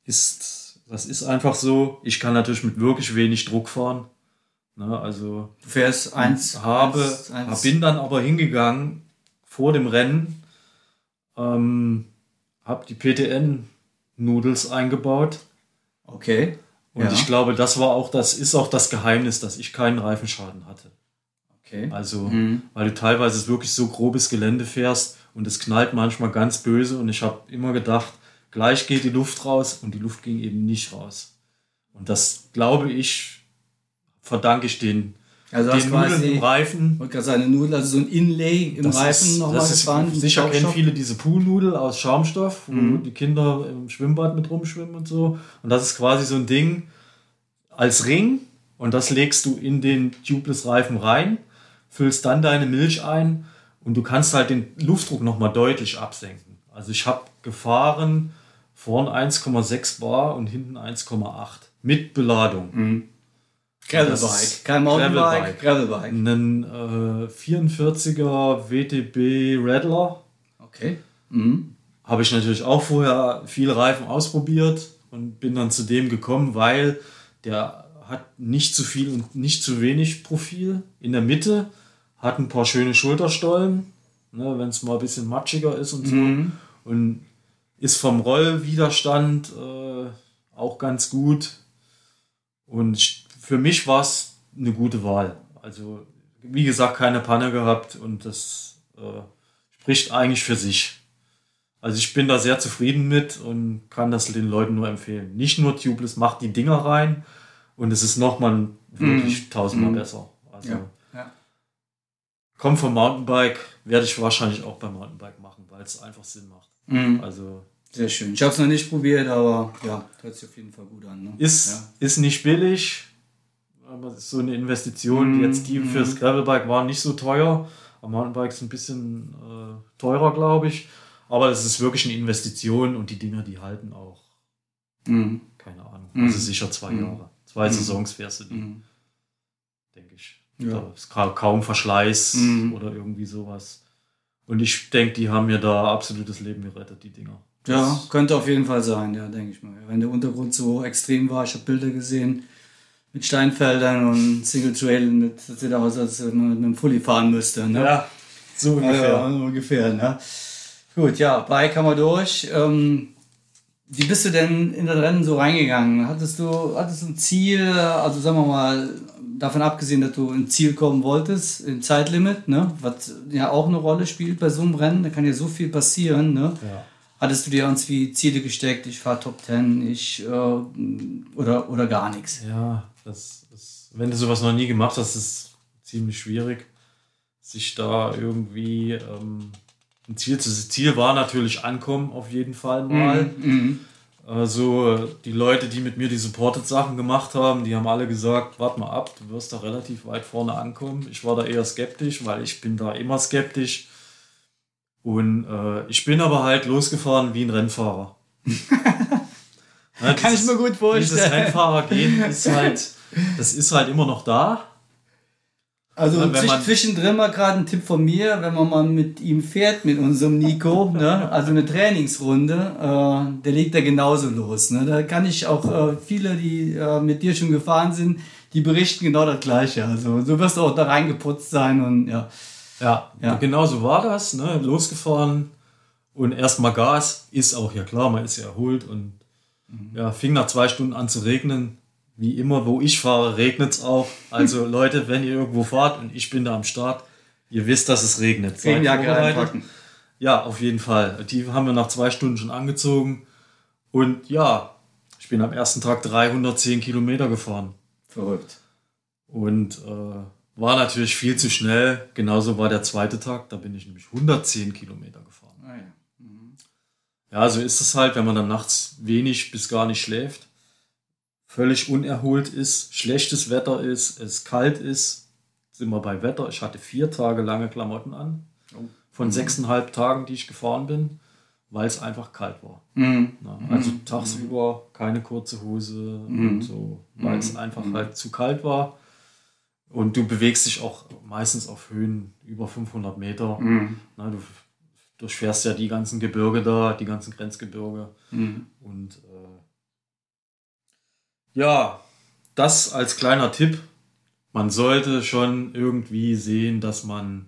Ist, das ist einfach so. Ich kann natürlich mit wirklich wenig Druck fahren. Ne, also du fährst eins, habe, eins, eins. bin dann aber hingegangen vor dem Rennen, ähm, habe die PTN Nudels eingebaut. Okay. Und ja. ich glaube, das war auch das ist auch das Geheimnis, dass ich keinen Reifenschaden hatte. Okay. Also, mhm. weil du teilweise wirklich so grobes Gelände fährst und es knallt manchmal ganz böse und ich habe immer gedacht, gleich geht die Luft raus und die Luft ging eben nicht raus. Und das glaube ich, verdanke ich den, also den Nudeln im Reifen. Und gerade seine Nudeln, also so ein Inlay im das Reifen nochmal gefahren. Sicher kennen viele diese Poolnudel aus Schaumstoff, wo mhm. die Kinder im Schwimmbad mit rumschwimmen und so. Und das ist quasi so ein Ding als Ring und das legst du in den Tubeless-Reifen rein füllst dann deine Milch ein und du kannst halt den Luftdruck nochmal deutlich absenken. Also ich habe gefahren vorn 1,6 Bar und hinten 1,8 mit Beladung. Mhm. Gravelbike, kein Mountainbike, Gravelbike. Einen äh, 44er WTB Rattler. Okay. Mhm. Habe ich natürlich auch vorher viele Reifen ausprobiert und bin dann zu dem gekommen, weil der hat nicht zu viel und nicht zu wenig Profil in der Mitte hat ein paar schöne Schulterstollen, ne, wenn es mal ein bisschen matschiger ist und so. Mhm. Und ist vom Rollwiderstand äh, auch ganz gut. Und für mich war es eine gute Wahl. Also, wie gesagt, keine Panne gehabt und das äh, spricht eigentlich für sich. Also ich bin da sehr zufrieden mit und kann das den Leuten nur empfehlen. Nicht nur Tubeless, macht die Dinger rein und es ist nochmal wirklich mm. tausendmal mm. besser. Also ja. Ja. kommt vom Mountainbike, werde ich wahrscheinlich auch beim Mountainbike machen, weil es einfach Sinn macht. Mm. Also sehr schön. Ich habe es noch nicht probiert, aber ja, hört sich auf jeden Fall gut an. Ne? Ist, ja. ist nicht billig, aber so eine Investition. Mm. Jetzt die fürs Gravelbike waren nicht so teuer. Am Mountainbike ist ein bisschen äh, teurer, glaube ich. Aber es ist wirklich eine Investition und die Dinger, die halten auch. Mhm. Keine Ahnung. Mhm. Also sicher zwei mhm. Jahre. Zwei mhm. Saisons fährst du die. Mhm. Denke ich. Ja. Da ist kaum Verschleiß mhm. oder irgendwie sowas. Und ich denke, die haben mir da absolutes Leben gerettet, die Dinger. Ja, könnte auf jeden Fall sein, ja, denke ich mal. Wenn der Untergrund so extrem war, ich habe Bilder gesehen mit Steinfeldern und Single Trail, mit, das sieht aus, als wenn man mit einem Fully fahren müsste. Ne? Ja, so ungefähr. Ja, ungefähr ne? Gut, ja, Bike haben wir durch. Ähm, wie bist du denn in das Rennen so reingegangen? Hattest du, hattest du ein Ziel, also sagen wir mal, davon abgesehen, dass du ins Ziel kommen wolltest, im Zeitlimit, ne? was ja auch eine Rolle spielt bei so einem Rennen, da kann ja so viel passieren. Ne? Ja. Hattest du dir irgendwie Ziele gesteckt, ich fahre Top Ten, ich äh, oder, oder gar nichts? Ja, das ist, wenn du sowas noch nie gemacht hast, ist es ziemlich schwierig, sich da irgendwie ähm, ein Ziel, das Ziel war natürlich ankommen, auf jeden Fall mal. Mhm. Also die Leute, die mit mir die Supported-Sachen gemacht haben, die haben alle gesagt, warte mal ab, du wirst da relativ weit vorne ankommen. Ich war da eher skeptisch, weil ich bin da immer skeptisch. Und äh, ich bin aber halt losgefahren wie ein Rennfahrer. ja, Kann ich mir gut vorstellen. Dieses Rennfahrer gehen ist halt, das ist halt immer noch da. Also ja, zwischendrin mal gerade ein Tipp von mir, wenn man mal mit ihm fährt, mit unserem Nico, ne? also eine Trainingsrunde, äh, der legt da genauso los. Ne? Da kann ich auch äh, viele, die äh, mit dir schon gefahren sind, die berichten genau das Gleiche. Also so wirst du auch da reingeputzt sein und ja. Ja, ja. genau so war das. Ne? Losgefahren und erstmal Gas, ist auch ja klar, man ist ja erholt und mhm. ja, fing nach zwei Stunden an zu regnen wie immer, wo ich fahre, regnet es auch. Also Leute, wenn ihr irgendwo fahrt und ich bin da am Start, ihr wisst, dass es regnet. Seid vorbereitet. Ja, auf jeden Fall. Die haben wir nach zwei Stunden schon angezogen. Und ja, ich bin am ersten Tag 310 Kilometer gefahren. Verrückt. Und äh, war natürlich viel zu schnell. Genauso war der zweite Tag. Da bin ich nämlich 110 Kilometer gefahren. Ah, ja. Mhm. ja, so ist es halt, wenn man dann nachts wenig bis gar nicht schläft völlig unerholt ist, schlechtes Wetter ist, es kalt ist, sind wir bei Wetter. Ich hatte vier Tage lange Klamotten an. Oh. Von mhm. sechseinhalb Tagen, die ich gefahren bin, weil es einfach kalt war. Mhm. Na, also mhm. tagsüber keine kurze Hose mhm. und so, weil es mhm. einfach halt zu kalt war. Und du bewegst dich auch meistens auf Höhen über 500 Meter. Na, du durchfährst ja die ganzen Gebirge da, die ganzen Grenzgebirge. Und ja, das als kleiner Tipp. Man sollte schon irgendwie sehen, dass man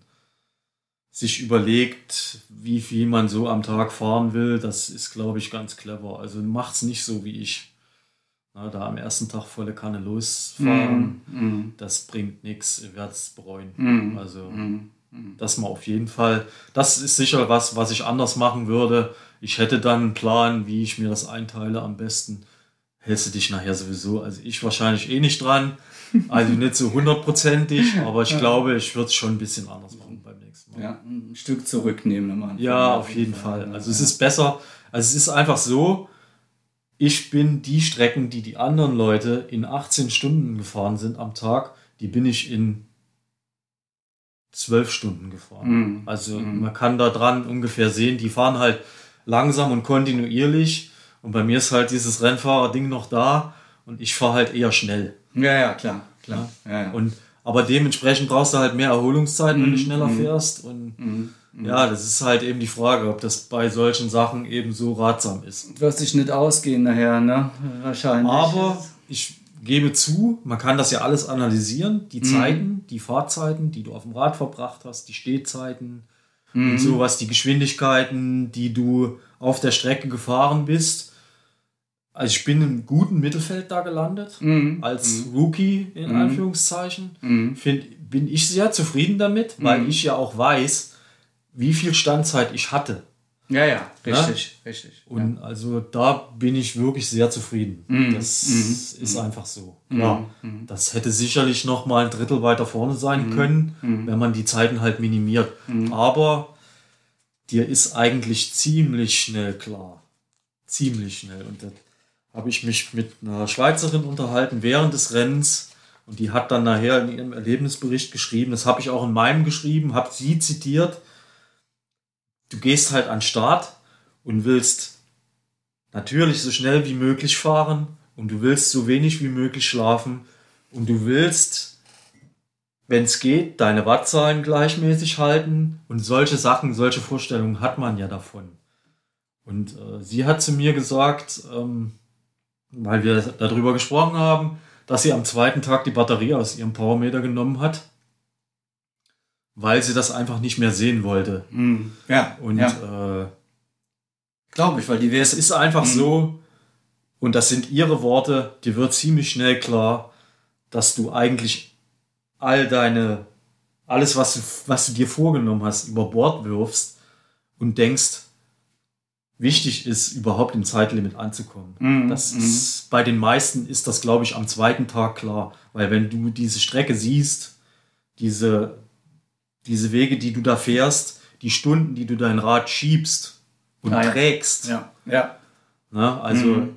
sich überlegt, wie viel man so am Tag fahren will. Das ist, glaube ich, ganz clever. Also macht es nicht so wie ich. Na, da am ersten Tag volle Kanne losfahren, mm, mm. das bringt nichts, ihr werdet es bereuen. Mm, also mm, mm. das mal auf jeden Fall. Das ist sicher was, was ich anders machen würde. Ich hätte dann einen Plan, wie ich mir das einteile am besten hältst du dich nachher sowieso, also ich wahrscheinlich eh nicht dran, also nicht so hundertprozentig, aber ich glaube, ich würde es schon ein bisschen anders machen beim nächsten Mal. Ja, ein Stück zurücknehmen am Anfang. Ja, auf jeden Fall. Also es ist besser, also es ist einfach so, ich bin die Strecken, die die anderen Leute in 18 Stunden gefahren sind am Tag, die bin ich in 12 Stunden gefahren. Mhm. Also mhm. man kann da dran ungefähr sehen, die fahren halt langsam und kontinuierlich und bei mir ist halt dieses Rennfahrer-Ding noch da und ich fahre halt eher schnell. Ja, ja, klar. klar. Ja, ja. Und, aber dementsprechend brauchst du halt mehr Erholungszeit, wenn du mhm, schneller mhm. fährst. Und mhm, mhm. ja, das ist halt eben die Frage, ob das bei solchen Sachen eben so ratsam ist. Wird sich nicht ausgehen nachher, ne? Wahrscheinlich. Aber ich gebe zu, man kann das ja alles analysieren. Die mhm. Zeiten, die Fahrzeiten, die du auf dem Rad verbracht hast, die Stehzeiten und sowas, die Geschwindigkeiten, die du auf der Strecke gefahren bist Also ich bin im guten Mittelfeld da gelandet, Mhm. als Rookie in Mhm. Anführungszeichen. Mhm. Find, bin ich sehr zufrieden damit, weil Mhm. ich ja auch weiß, wie viel Standzeit ich hatte. Ja, ja, richtig, richtig. Und also da bin ich wirklich sehr zufrieden. Mhm. Das Mhm. ist einfach so. Mhm. Mhm. das hätte sicherlich noch mal ein Drittel weiter vorne sein Mhm. können, Mhm. wenn man die Zeiten halt minimiert. Mhm. Aber dir ist eigentlich ziemlich schnell klar. Ziemlich schnell. Und habe ich mich mit einer Schweizerin unterhalten während des Rennens. Und die hat dann nachher in ihrem Erlebnisbericht geschrieben, das habe ich auch in meinem geschrieben, habe sie zitiert. Du gehst halt an den Start und willst natürlich so schnell wie möglich fahren und du willst so wenig wie möglich schlafen und du willst, wenn es geht, deine Wattzahlen gleichmäßig halten und solche Sachen, solche Vorstellungen hat man ja davon. Und äh, sie hat zu mir gesagt, ähm, weil wir darüber gesprochen haben, dass sie am zweiten Tag die Batterie aus ihrem Powermeter genommen hat, weil sie das einfach nicht mehr sehen wollte. Mhm. Ja, Und ja. äh, glaube ich, weil die es ist einfach Mhm. so, und das sind ihre Worte, dir wird ziemlich schnell klar, dass du eigentlich all deine, alles, was du, was du dir vorgenommen hast, über Bord wirfst und denkst, wichtig ist, überhaupt im Zeitlimit anzukommen. Mhm, Das mhm. ist, bei den meisten ist das, glaube ich, am zweiten Tag klar. Weil wenn du diese Strecke siehst, diese, diese Wege, die du da fährst, die Stunden, die du dein Rad schiebst und Ah, ja. trägst, Ja, ja. Ne? Also Mhm.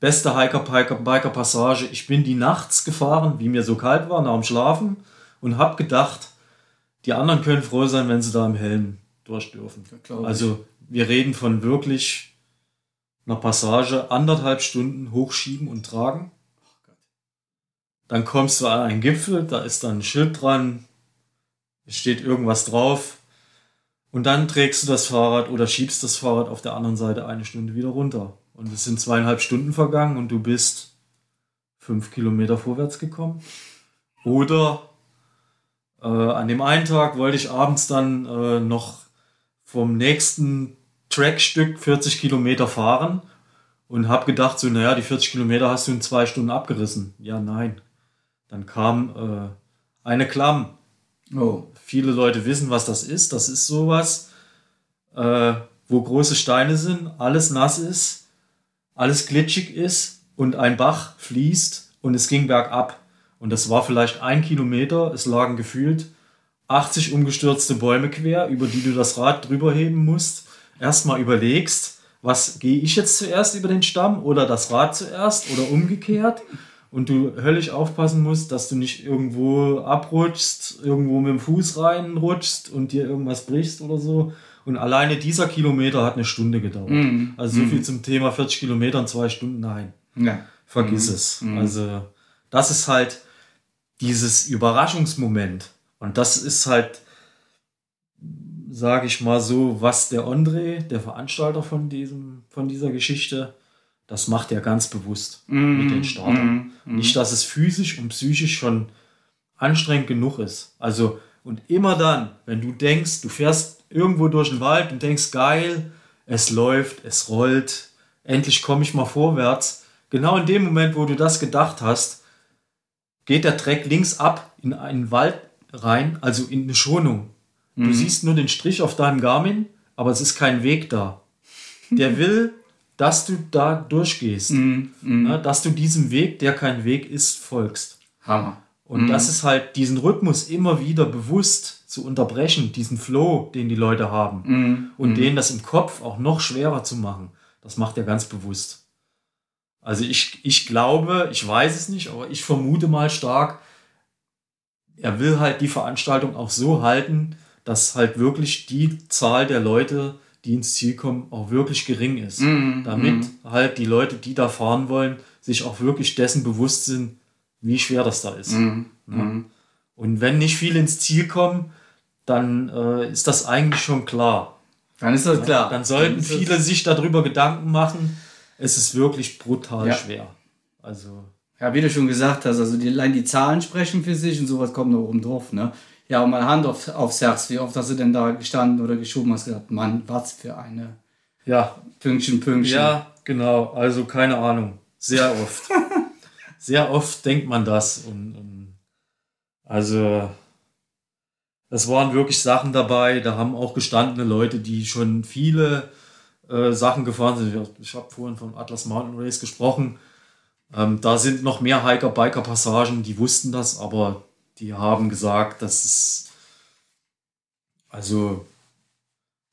beste Hiker-Biker-Passage. Ich bin die nachts gefahren, wie mir so kalt war, nach dem Schlafen und habe gedacht, die anderen können froh sein, wenn sie da im Helm durch dürfen. ich. Also wir reden von wirklich einer Passage anderthalb Stunden hochschieben und tragen. Dann kommst du an einen Gipfel, da ist dann ein Schild dran, es steht irgendwas drauf. Und dann trägst du das Fahrrad oder schiebst das Fahrrad auf der anderen Seite eine Stunde wieder runter. Und es sind zweieinhalb Stunden vergangen und du bist fünf Kilometer vorwärts gekommen. Oder äh, an dem einen Tag wollte ich abends dann äh, noch vom nächsten Trackstück 40 Kilometer fahren und habe gedacht, so, naja, die 40 Kilometer hast du in zwei Stunden abgerissen. Ja, nein. Dann kam äh, eine Klamm. Oh. Viele Leute wissen, was das ist. Das ist sowas, äh, wo große Steine sind, alles nass ist, alles glitschig ist und ein Bach fließt und es ging bergab. Und das war vielleicht ein Kilometer. Es lagen gefühlt 80 umgestürzte Bäume quer, über die du das Rad drüber heben musst. Erstmal überlegst, was gehe ich jetzt zuerst über den Stamm oder das Rad zuerst oder umgekehrt. Und du höllisch aufpassen musst, dass du nicht irgendwo abrutschst, irgendwo mit dem Fuß reinrutschst und dir irgendwas brichst oder so. Und alleine dieser Kilometer hat eine Stunde gedauert. Mhm. Also so Mhm. viel zum Thema 40 Kilometer in zwei Stunden, nein. Ja. Vergiss Mhm. es. Mhm. Also das ist halt dieses Überraschungsmoment. Und das ist halt, sage ich mal so, was der André, der Veranstalter von, diesem, von dieser Geschichte, das macht er ganz bewusst Mhm. mit den Startern. Mhm. Mhm. Nicht, dass es physisch und psychisch schon anstrengend genug ist. Also, und immer dann, wenn du denkst, du fährst irgendwo durch den Wald und denkst, geil, es läuft, es rollt, endlich komme ich mal vorwärts. Genau in dem Moment, wo du das gedacht hast, geht der Dreck links ab in einen Wald rein, also in eine Schonung. Du Mhm. siehst nur den Strich auf deinem Garmin, aber es ist kein Weg da. Der will, dass du da durchgehst. Mhm. Mhm. Ne, dass du diesem Weg, der kein Weg ist, folgst. Hammer. Und Mhm. das ist halt diesen Rhythmus immer wieder bewusst zu unterbrechen, diesen Flow, den die Leute haben. Mhm. Und Mhm. denen das im Kopf auch noch schwerer zu machen. Das macht er ganz bewusst. Also ich, ich glaube, ich weiß es nicht, aber ich vermute mal stark, er will halt die Veranstaltung auch so halten, dass halt wirklich die Zahl der Leute, die ins Ziel kommen, auch wirklich gering ist. Mhm. Damit Mhm. halt die Leute, die da fahren wollen, sich auch wirklich dessen bewusst sind, wie schwer das da ist. Mhm. Ne? Mhm. Und wenn nicht viele ins Ziel kommen, dann äh, ist das eigentlich schon klar. Dann ist das klar. Dann sollten ist das- viele sich darüber Gedanken machen. Es ist wirklich brutal Ja. schwer. Also, Ja, wie du schon gesagt hast, also die, allein die Zahlen sprechen für sich und sowas kommt noch oben drauf, ne? Ja, und mal Hand auf, aufs Herz, wie oft hast du denn da gestanden oder geschoben hast, gesagt, Mann, was für eine ja, Pünktchen, Pünktchen. ja, Genau, also keine Ahnung. Sehr oft. Sehr oft denkt man das. Und, und also es waren wirklich Sachen dabei, da haben auch gestandene Leute, die schon viele äh, Sachen gefahren sind. Ich habe vorhin von Atlas Mountain Race gesprochen. Ähm, da sind noch mehr Hiker-Biker-Passagen, die wussten das, aber die haben gesagt, dass es also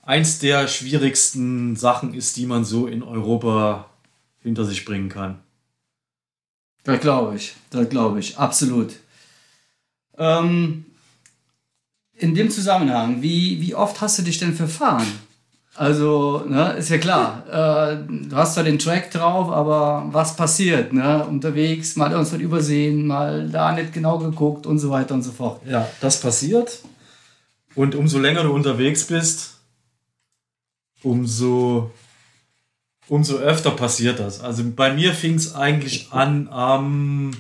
eins der schwierigsten Sachen ist, die man so in Europa hinter sich bringen kann. Das glaube ich, das glaube ich, absolut. Ähm, in dem Zusammenhang, wie, wie oft hast du dich denn verfahren? Also, ne, ist ja klar, äh, du hast zwar den Track drauf, aber was passiert, ne? Unterwegs, mal irgendwas übersehen, mal da nicht genau geguckt und so weiter und so fort. Ja, das passiert. Und umso länger du unterwegs bist, umso, umso öfter passiert das. Also bei mir fing es eigentlich an am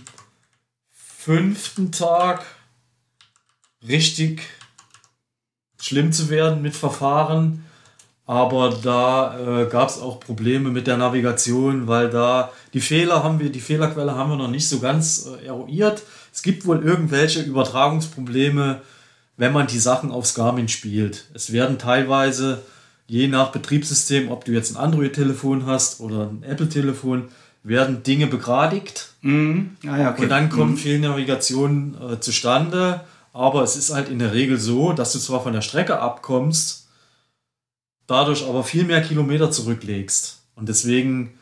fünften Tag richtig schlimm zu werden mit Verfahren aber da äh, gab es auch Probleme mit der Navigation, weil da die Fehler haben wir, die Fehlerquelle haben wir noch nicht so ganz äh, eruiert. Es gibt wohl irgendwelche Übertragungsprobleme, wenn man die Sachen aufs Garmin spielt. Es werden teilweise, je nach Betriebssystem, ob du jetzt ein Android-Telefon hast oder ein Apple-Telefon, werden Dinge begradigt. Mhm. Ah, ja, okay. Und dann kommt mhm. Fehlnavigation äh, zustande. Aber es ist halt in der Regel so, dass du zwar von der Strecke abkommst, dadurch aber viel mehr Kilometer zurücklegst. Und deswegen,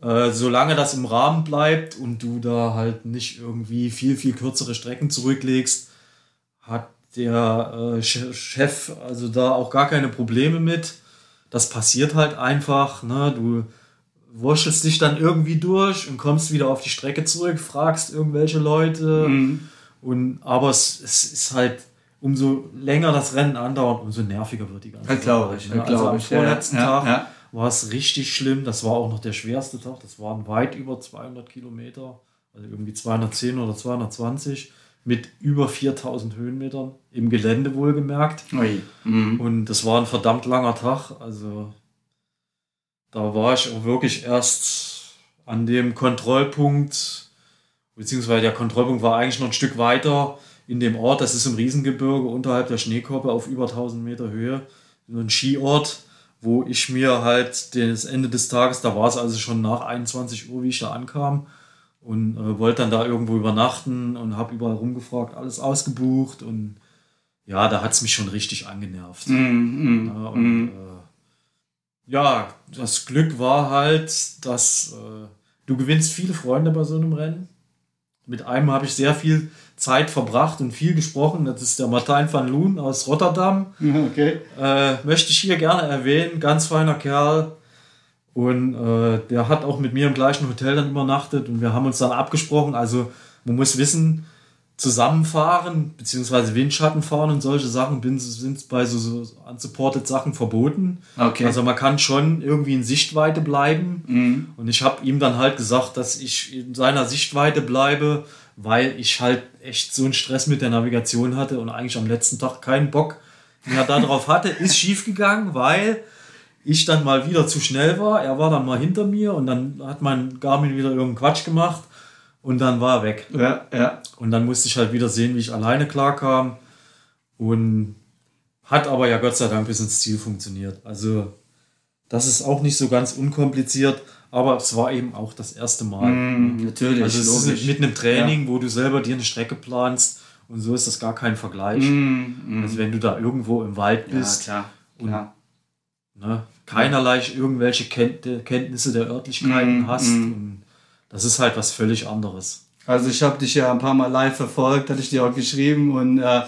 äh, solange das im Rahmen bleibt und du da halt nicht irgendwie viel, viel kürzere Strecken zurücklegst, hat der äh, Chef also da auch gar keine Probleme mit. Das passiert halt einfach. Ne? Du wurschelst dich dann irgendwie durch und kommst wieder auf die Strecke zurück, fragst irgendwelche Leute. Mhm. Und, aber es, es ist halt umso länger das Rennen andauert, umso nerviger wird die ganze Zeit. glaube ich. Ne? Also am vorletzten ja, Tag ja. war es richtig schlimm. Das war auch noch der schwerste Tag. Das waren weit über 200 Kilometer, also irgendwie 210 oder 220 mit über 4000 Höhenmetern im Gelände wohlgemerkt. Mhm. Und das war ein verdammt langer Tag. Also da war ich auch wirklich erst an dem Kontrollpunkt, beziehungsweise der Kontrollpunkt war eigentlich noch ein Stück weiter in dem Ort, das ist im Riesengebirge unterhalb der Schneekoppe auf über 1000 Meter Höhe, ein Skiort, wo ich mir halt das Ende des Tages, da war es also schon nach 21 Uhr, wie ich da ankam und äh, wollte dann da irgendwo übernachten und habe überall rumgefragt, alles ausgebucht und ja, da hat es mich schon richtig angenervt. Mm, mm, ja, und, mm. äh, ja, das Glück war halt, dass äh, du gewinnst viele Freunde bei so einem Rennen. Mit einem habe ich sehr viel Zeit verbracht und viel gesprochen. Das ist der Martijn van Loon aus Rotterdam. Okay. Äh, möchte ich hier gerne erwähnen. Ganz feiner Kerl. Und äh, der hat auch mit mir im gleichen Hotel dann übernachtet und wir haben uns dann abgesprochen. Also man muss wissen, zusammenfahren beziehungsweise Windschatten fahren und solche Sachen sind bei so, so unsupported Sachen verboten. Okay. Also man kann schon irgendwie in Sichtweite bleiben. Mhm. Und ich habe ihm dann halt gesagt, dass ich in seiner Sichtweite bleibe weil ich halt echt so einen Stress mit der Navigation hatte und eigentlich am letzten Tag keinen Bock mehr darauf hatte. Ist schief gegangen, weil ich dann mal wieder zu schnell war. Er war dann mal hinter mir und dann hat mein Garmin wieder irgendeinen Quatsch gemacht und dann war er weg. Ja, ja. Und dann musste ich halt wieder sehen, wie ich alleine klarkam und hat aber ja Gott sei Dank bis ins Ziel funktioniert. Also das ist auch nicht so ganz unkompliziert. Aber es war eben auch das erste Mal. Mm, natürlich. Also es logisch. ist mit einem Training, ja. wo du selber dir eine Strecke planst und so ist das gar kein Vergleich. Mm, mm. Also wenn du da irgendwo im Wald bist ja, klar, und klar. Ne, keinerlei irgendwelche Kenntnisse der Örtlichkeiten mm, hast. Mm. Und das ist halt was völlig anderes. Also ich habe dich ja ein paar Mal live verfolgt, hatte ich dir auch geschrieben und äh,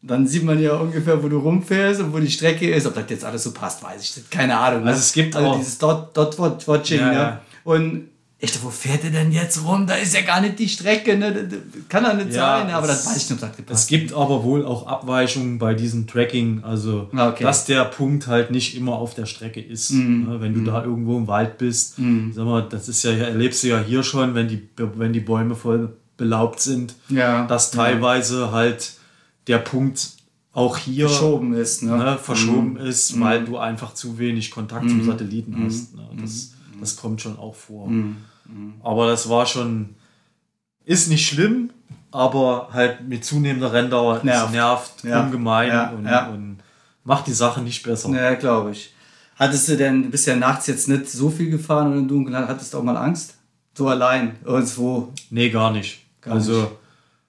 dann sieht man ja ungefähr, wo du rumfährst und wo die Strecke ist. Ob das jetzt alles so passt, weiß ich nicht. Keine Ahnung. Ne? Also es gibt also auch dieses Dot, Dot Watching. Ja, ne? Und ich dachte, wo fährt er denn jetzt rum? Da ist ja gar nicht die Strecke. Ne? Kann doch nicht ja, sein, aber das weiß ich nicht, ob das gepasst Es gibt aber wohl auch Abweichungen bei diesem Tracking. Also, ah, okay. dass der Punkt halt nicht immer auf der Strecke ist. Mhm. Ne? Wenn du mhm. da irgendwo im Wald bist. Mhm. Sag mal, das ist ja, erlebst du ja hier schon, wenn die, wenn die Bäume voll belaubt sind. Ja. Dass teilweise ja. halt der Punkt auch hier verschoben ist, ne? Ne, verschoben mhm. ist, weil mhm. du einfach zu wenig Kontakt mhm. zum Satelliten mhm. hast. Ne? Das Das kommt schon auch vor. Aber das war schon, ist nicht schlimm, aber halt mit zunehmender Renndauer Nervt. nervt Ja. ungemein Ja, und, ja. und macht die Sache nicht besser. Ja, glaube ich. Hattest du denn, ja nachts jetzt nicht so viel gefahren und im Dunkeln, hattest du auch mal Angst? So allein, irgendwo. Nee, gar nicht. Gar also,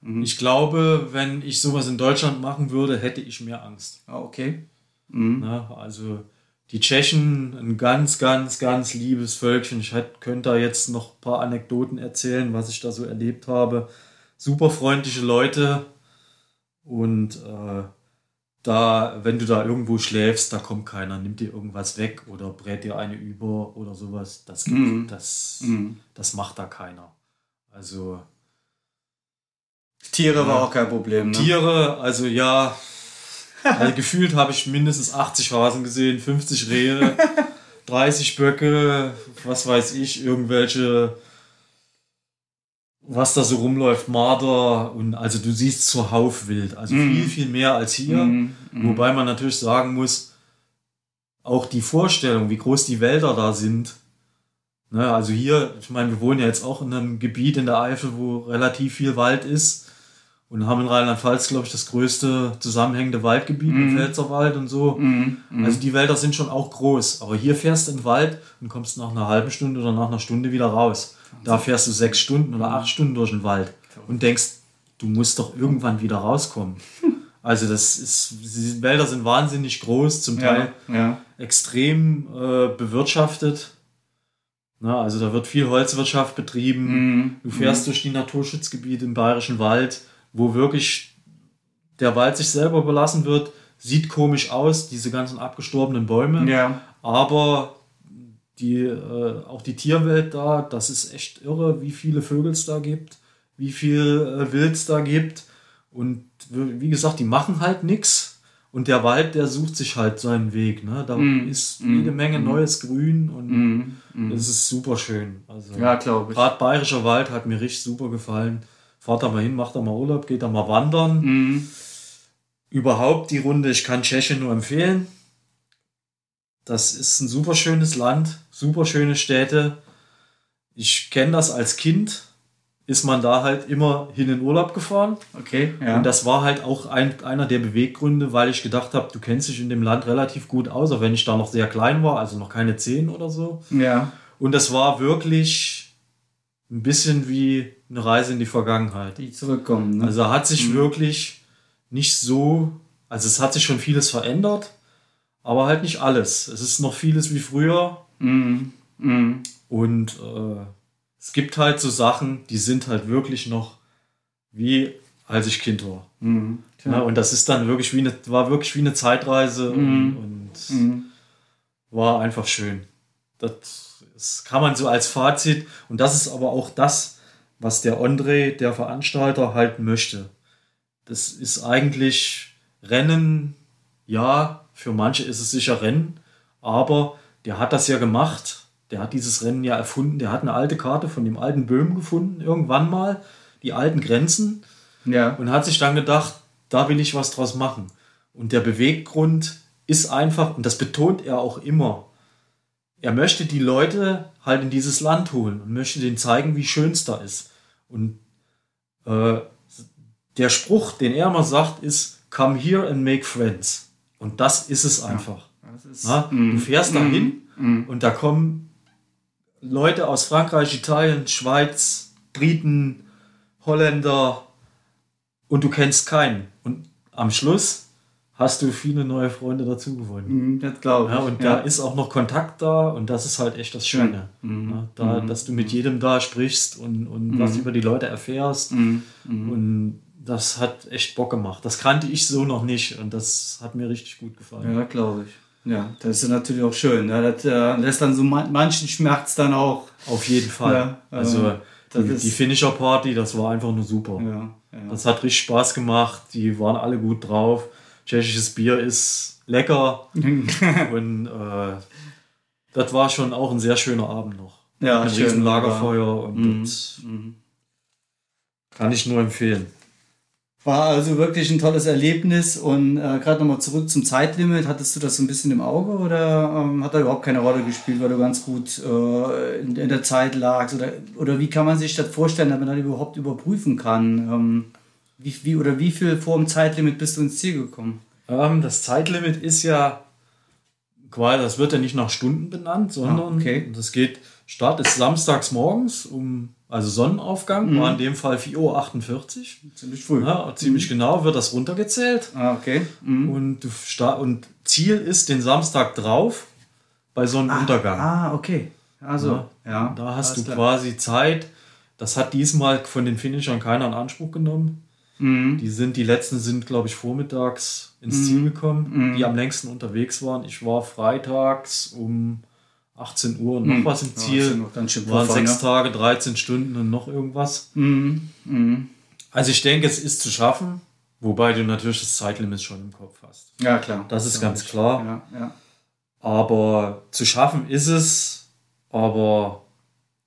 ich glaube, wenn ich sowas in Deutschland machen würde, hätte ich mehr Angst. Ah, okay. Ne? Also, die Tschechen, ein ganz, ganz, ganz liebes Völkchen. Ich hätte- könnte da jetzt noch ein paar Anekdoten erzählen, was ich da so erlebt habe. Super freundliche Leute. Und äh, da, wenn du da irgendwo schläfst, da kommt keiner, nimmt dir irgendwas weg oder brät dir eine über oder sowas. Das, gibt, Mhm. das, Mhm. das macht da keiner. Also, Tiere war auch kein Problem. Ne? Tiere, also ja, also gefühlt habe ich mindestens 80 Hasen gesehen, 50 Rehe, 30 Böcke, was weiß ich, irgendwelche, was da so rumläuft, Marder und also du siehst zuhauf wild, also viel, viel mehr als hier. Mhm. Wobei man natürlich sagen muss, auch die Vorstellung, wie groß die Wälder da sind. Ne, also hier, ich meine, wir wohnen ja jetzt auch in einem Gebiet in der Eifel, wo relativ viel Wald ist. Und haben in Rheinland-Pfalz, glaube ich, das größte zusammenhängende Waldgebiet im Pfälzerwald und so. Mhm. Also die Wälder sind schon auch groß. Aber hier fährst du in den Wald und kommst nach einer halben Stunde oder nach einer Stunde wieder raus. Da fährst du sechs Stunden oder acht Stunden durch den Wald und denkst, du musst doch irgendwann wieder rauskommen. Also das ist, die Wälder sind wahnsinnig groß, zum Teil Ja, ja. extrem äh, bewirtschaftet. Na, also da wird viel Holzwirtschaft betrieben. Mhm. Du fährst durch die Naturschutzgebiete im Bayerischen Wald, wo wirklich der Wald sich selber belassen wird. Sieht komisch aus, diese ganzen abgestorbenen Bäume. Ja. Aber die, äh, auch die Tierwelt da, das ist echt irre, wie viele Vögel es da gibt, wie viel äh, Wild es da gibt. Und wie gesagt, die machen halt nichts. Und der Wald, der sucht sich halt seinen Weg. Ne? Da ist jede Menge neues Grün und es ist super schön. Also, Ja, glaube ich. Gerade Bayerischer Wald hat mir richtig super gefallen. Fahrt da mal hin, macht da mal Urlaub, geht da mal wandern. Mhm. Überhaupt die Runde, ich kann Tschechien nur empfehlen. Das ist ein super schönes Land, super schöne Städte. Ich kenne das als Kind, ist man da halt immer hin in Urlaub gefahren. Okay, ja. Und das war halt auch ein, einer der Beweggründe, weil ich gedacht habe, du kennst dich in dem Land relativ gut aus, auch wenn ich da noch sehr klein war, also noch keine zehn oder so. ja. Und das war wirklich ein bisschen wie eine Reise in die Vergangenheit. Die zurückkommen. Ne? Also hat sich wirklich nicht so, also es hat sich schon vieles verändert, aber halt nicht alles. Es ist noch vieles wie früher Mhm. Mhm. und äh, es gibt halt so Sachen, die sind halt wirklich noch wie als ich Kind war. Mhm. Ja, und das ist dann wirklich wie eine, war wirklich wie eine Zeitreise und, und Mhm. war einfach schön. Das, das kann man so als Fazit und das ist aber auch das, was der André, der Veranstalter, halt möchte. Das ist eigentlich Rennen, ja, für manche ist es sicher Rennen, aber der hat das ja gemacht, der hat dieses Rennen ja erfunden, der hat eine alte Karte von dem alten Böhm gefunden, irgendwann mal, die alten Grenzen Ja. und hat sich dann gedacht, da will ich was draus machen. Und der Beweggrund ist einfach, und das betont er auch immer, er möchte die Leute halt in dieses Land holen und möchte denen zeigen, wie schön es da ist. Und äh, der Spruch, den er immer sagt, ist, come here and make friends. Und das ist es einfach. Das ist, Na, du fährst da hin und da kommen Leute aus Frankreich, Italien, Schweiz, Briten, Holländer und du kennst keinen. Und am Schluss hast du viele neue Freunde dazu gewonnen. Mhm, das glaube ich. Ja, und da ist auch noch Kontakt da und das ist halt echt das Schöne. Ja, da, Dass du mit jedem da sprichst und, und was über die Leute erfährst. Und das hat echt Bock gemacht. Das kannte ich so noch nicht und das hat mir richtig gut gefallen. Ja, glaube ich. Ja, das ist natürlich auch schön. Ne? Das äh, lässt dann so man manchen Schmerz dann auch. Auf jeden Fall. Ja, also äh, das die, die Finisher Party, das war einfach nur super. Ja, ja. Das hat richtig Spaß gemacht. Die waren alle gut drauf. Tschechisches Bier ist lecker. und äh, das war schon auch ein sehr schöner Abend noch. Ja, ein schön, riesen. Lagerfeuer und das kann ich nur empfehlen. War also wirklich ein tolles Erlebnis und äh, gerade nochmal zurück zum Zeitlimit. Hattest du das so ein bisschen im Auge oder ähm, hat da überhaupt keine Rolle gespielt, weil du ganz gut äh, in, in, der Zeit lagst? Oder, oder wie kann man sich das vorstellen, damit man das überhaupt überprüfen kann? Ähm, wie, wie, oder wie viel vor dem Zeitlimit bist du ins Ziel gekommen? Ähm, das Zeitlimit ist ja quasi, das wird ja nicht nach Stunden benannt, sondern ah, okay. das geht, Start ist samstags morgens um also Sonnenaufgang mhm. war in dem Fall 4.48 Uhr. Ziemlich früh. Ja, ziemlich mhm. genau wird das runtergezählt. Ah, okay. Mhm. Und, du und Ziel ist den Samstag drauf bei Sonnenuntergang. Ah, ah okay. Also, ja. ja da hast du klar. quasi Zeit. Das hat diesmal von den Finishern keiner in Anspruch genommen. Mhm. Die sind, die letzten sind, glaube ich, vormittags ins mhm. Ziel gekommen, mhm. die am längsten unterwegs waren. Ich war freitags um 18 Uhr und noch hm. was im Ziel. Ja, waren sechs ne? Tage, 13 Stunden und noch irgendwas. Mhm. Mhm. Also ich denke, es ist zu schaffen, wobei du natürlich das Zeitlimit schon im Kopf hast. Ja, klar. Das ist ganz klar. Ja, ja. Aber zu schaffen ist es, aber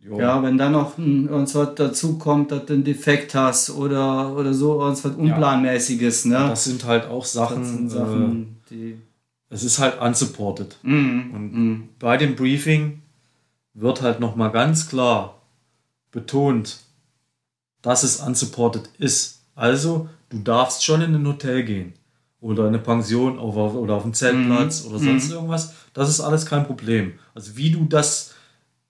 jo. ja, wenn dann noch irgendwas dazu kommt, dass du einen Defekt hast oder, oder so, irgendwas Unplanmäßiges. Ne? Das sind halt auch Sachen, sind Sachen äh, die es ist halt unsupported. Mhm. Und mhm. bei dem Briefing wird halt nochmal ganz klar betont, dass es unsupported ist. Also, du darfst schon in ein Hotel gehen oder in eine Pension oder auf einen Zeltplatz mhm. oder sonst mhm. irgendwas. Das ist alles kein Problem. Also, wie du das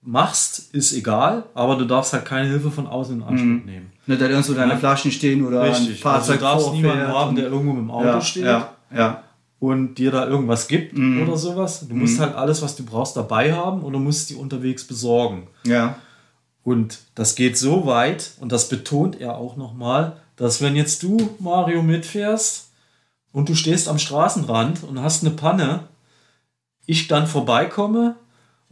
machst, ist egal, aber du darfst halt keine Hilfe von außen in Anspruch mhm. nehmen. Nicht, da irgendwo deine Flaschen stehen oder Richtig. ein Fahrzeug also, du darfst niemanden haben, der irgendwo mit dem Auto ja, steht. Ja, ja und dir da irgendwas gibt mhm. oder sowas. Du musst mhm. halt alles, was du brauchst, dabei haben und du musst die unterwegs besorgen. Ja. Und das geht so weit, und das betont er auch nochmal, dass wenn jetzt du, Mario, mitfährst und du stehst am Straßenrand und hast eine Panne, ich dann vorbeikomme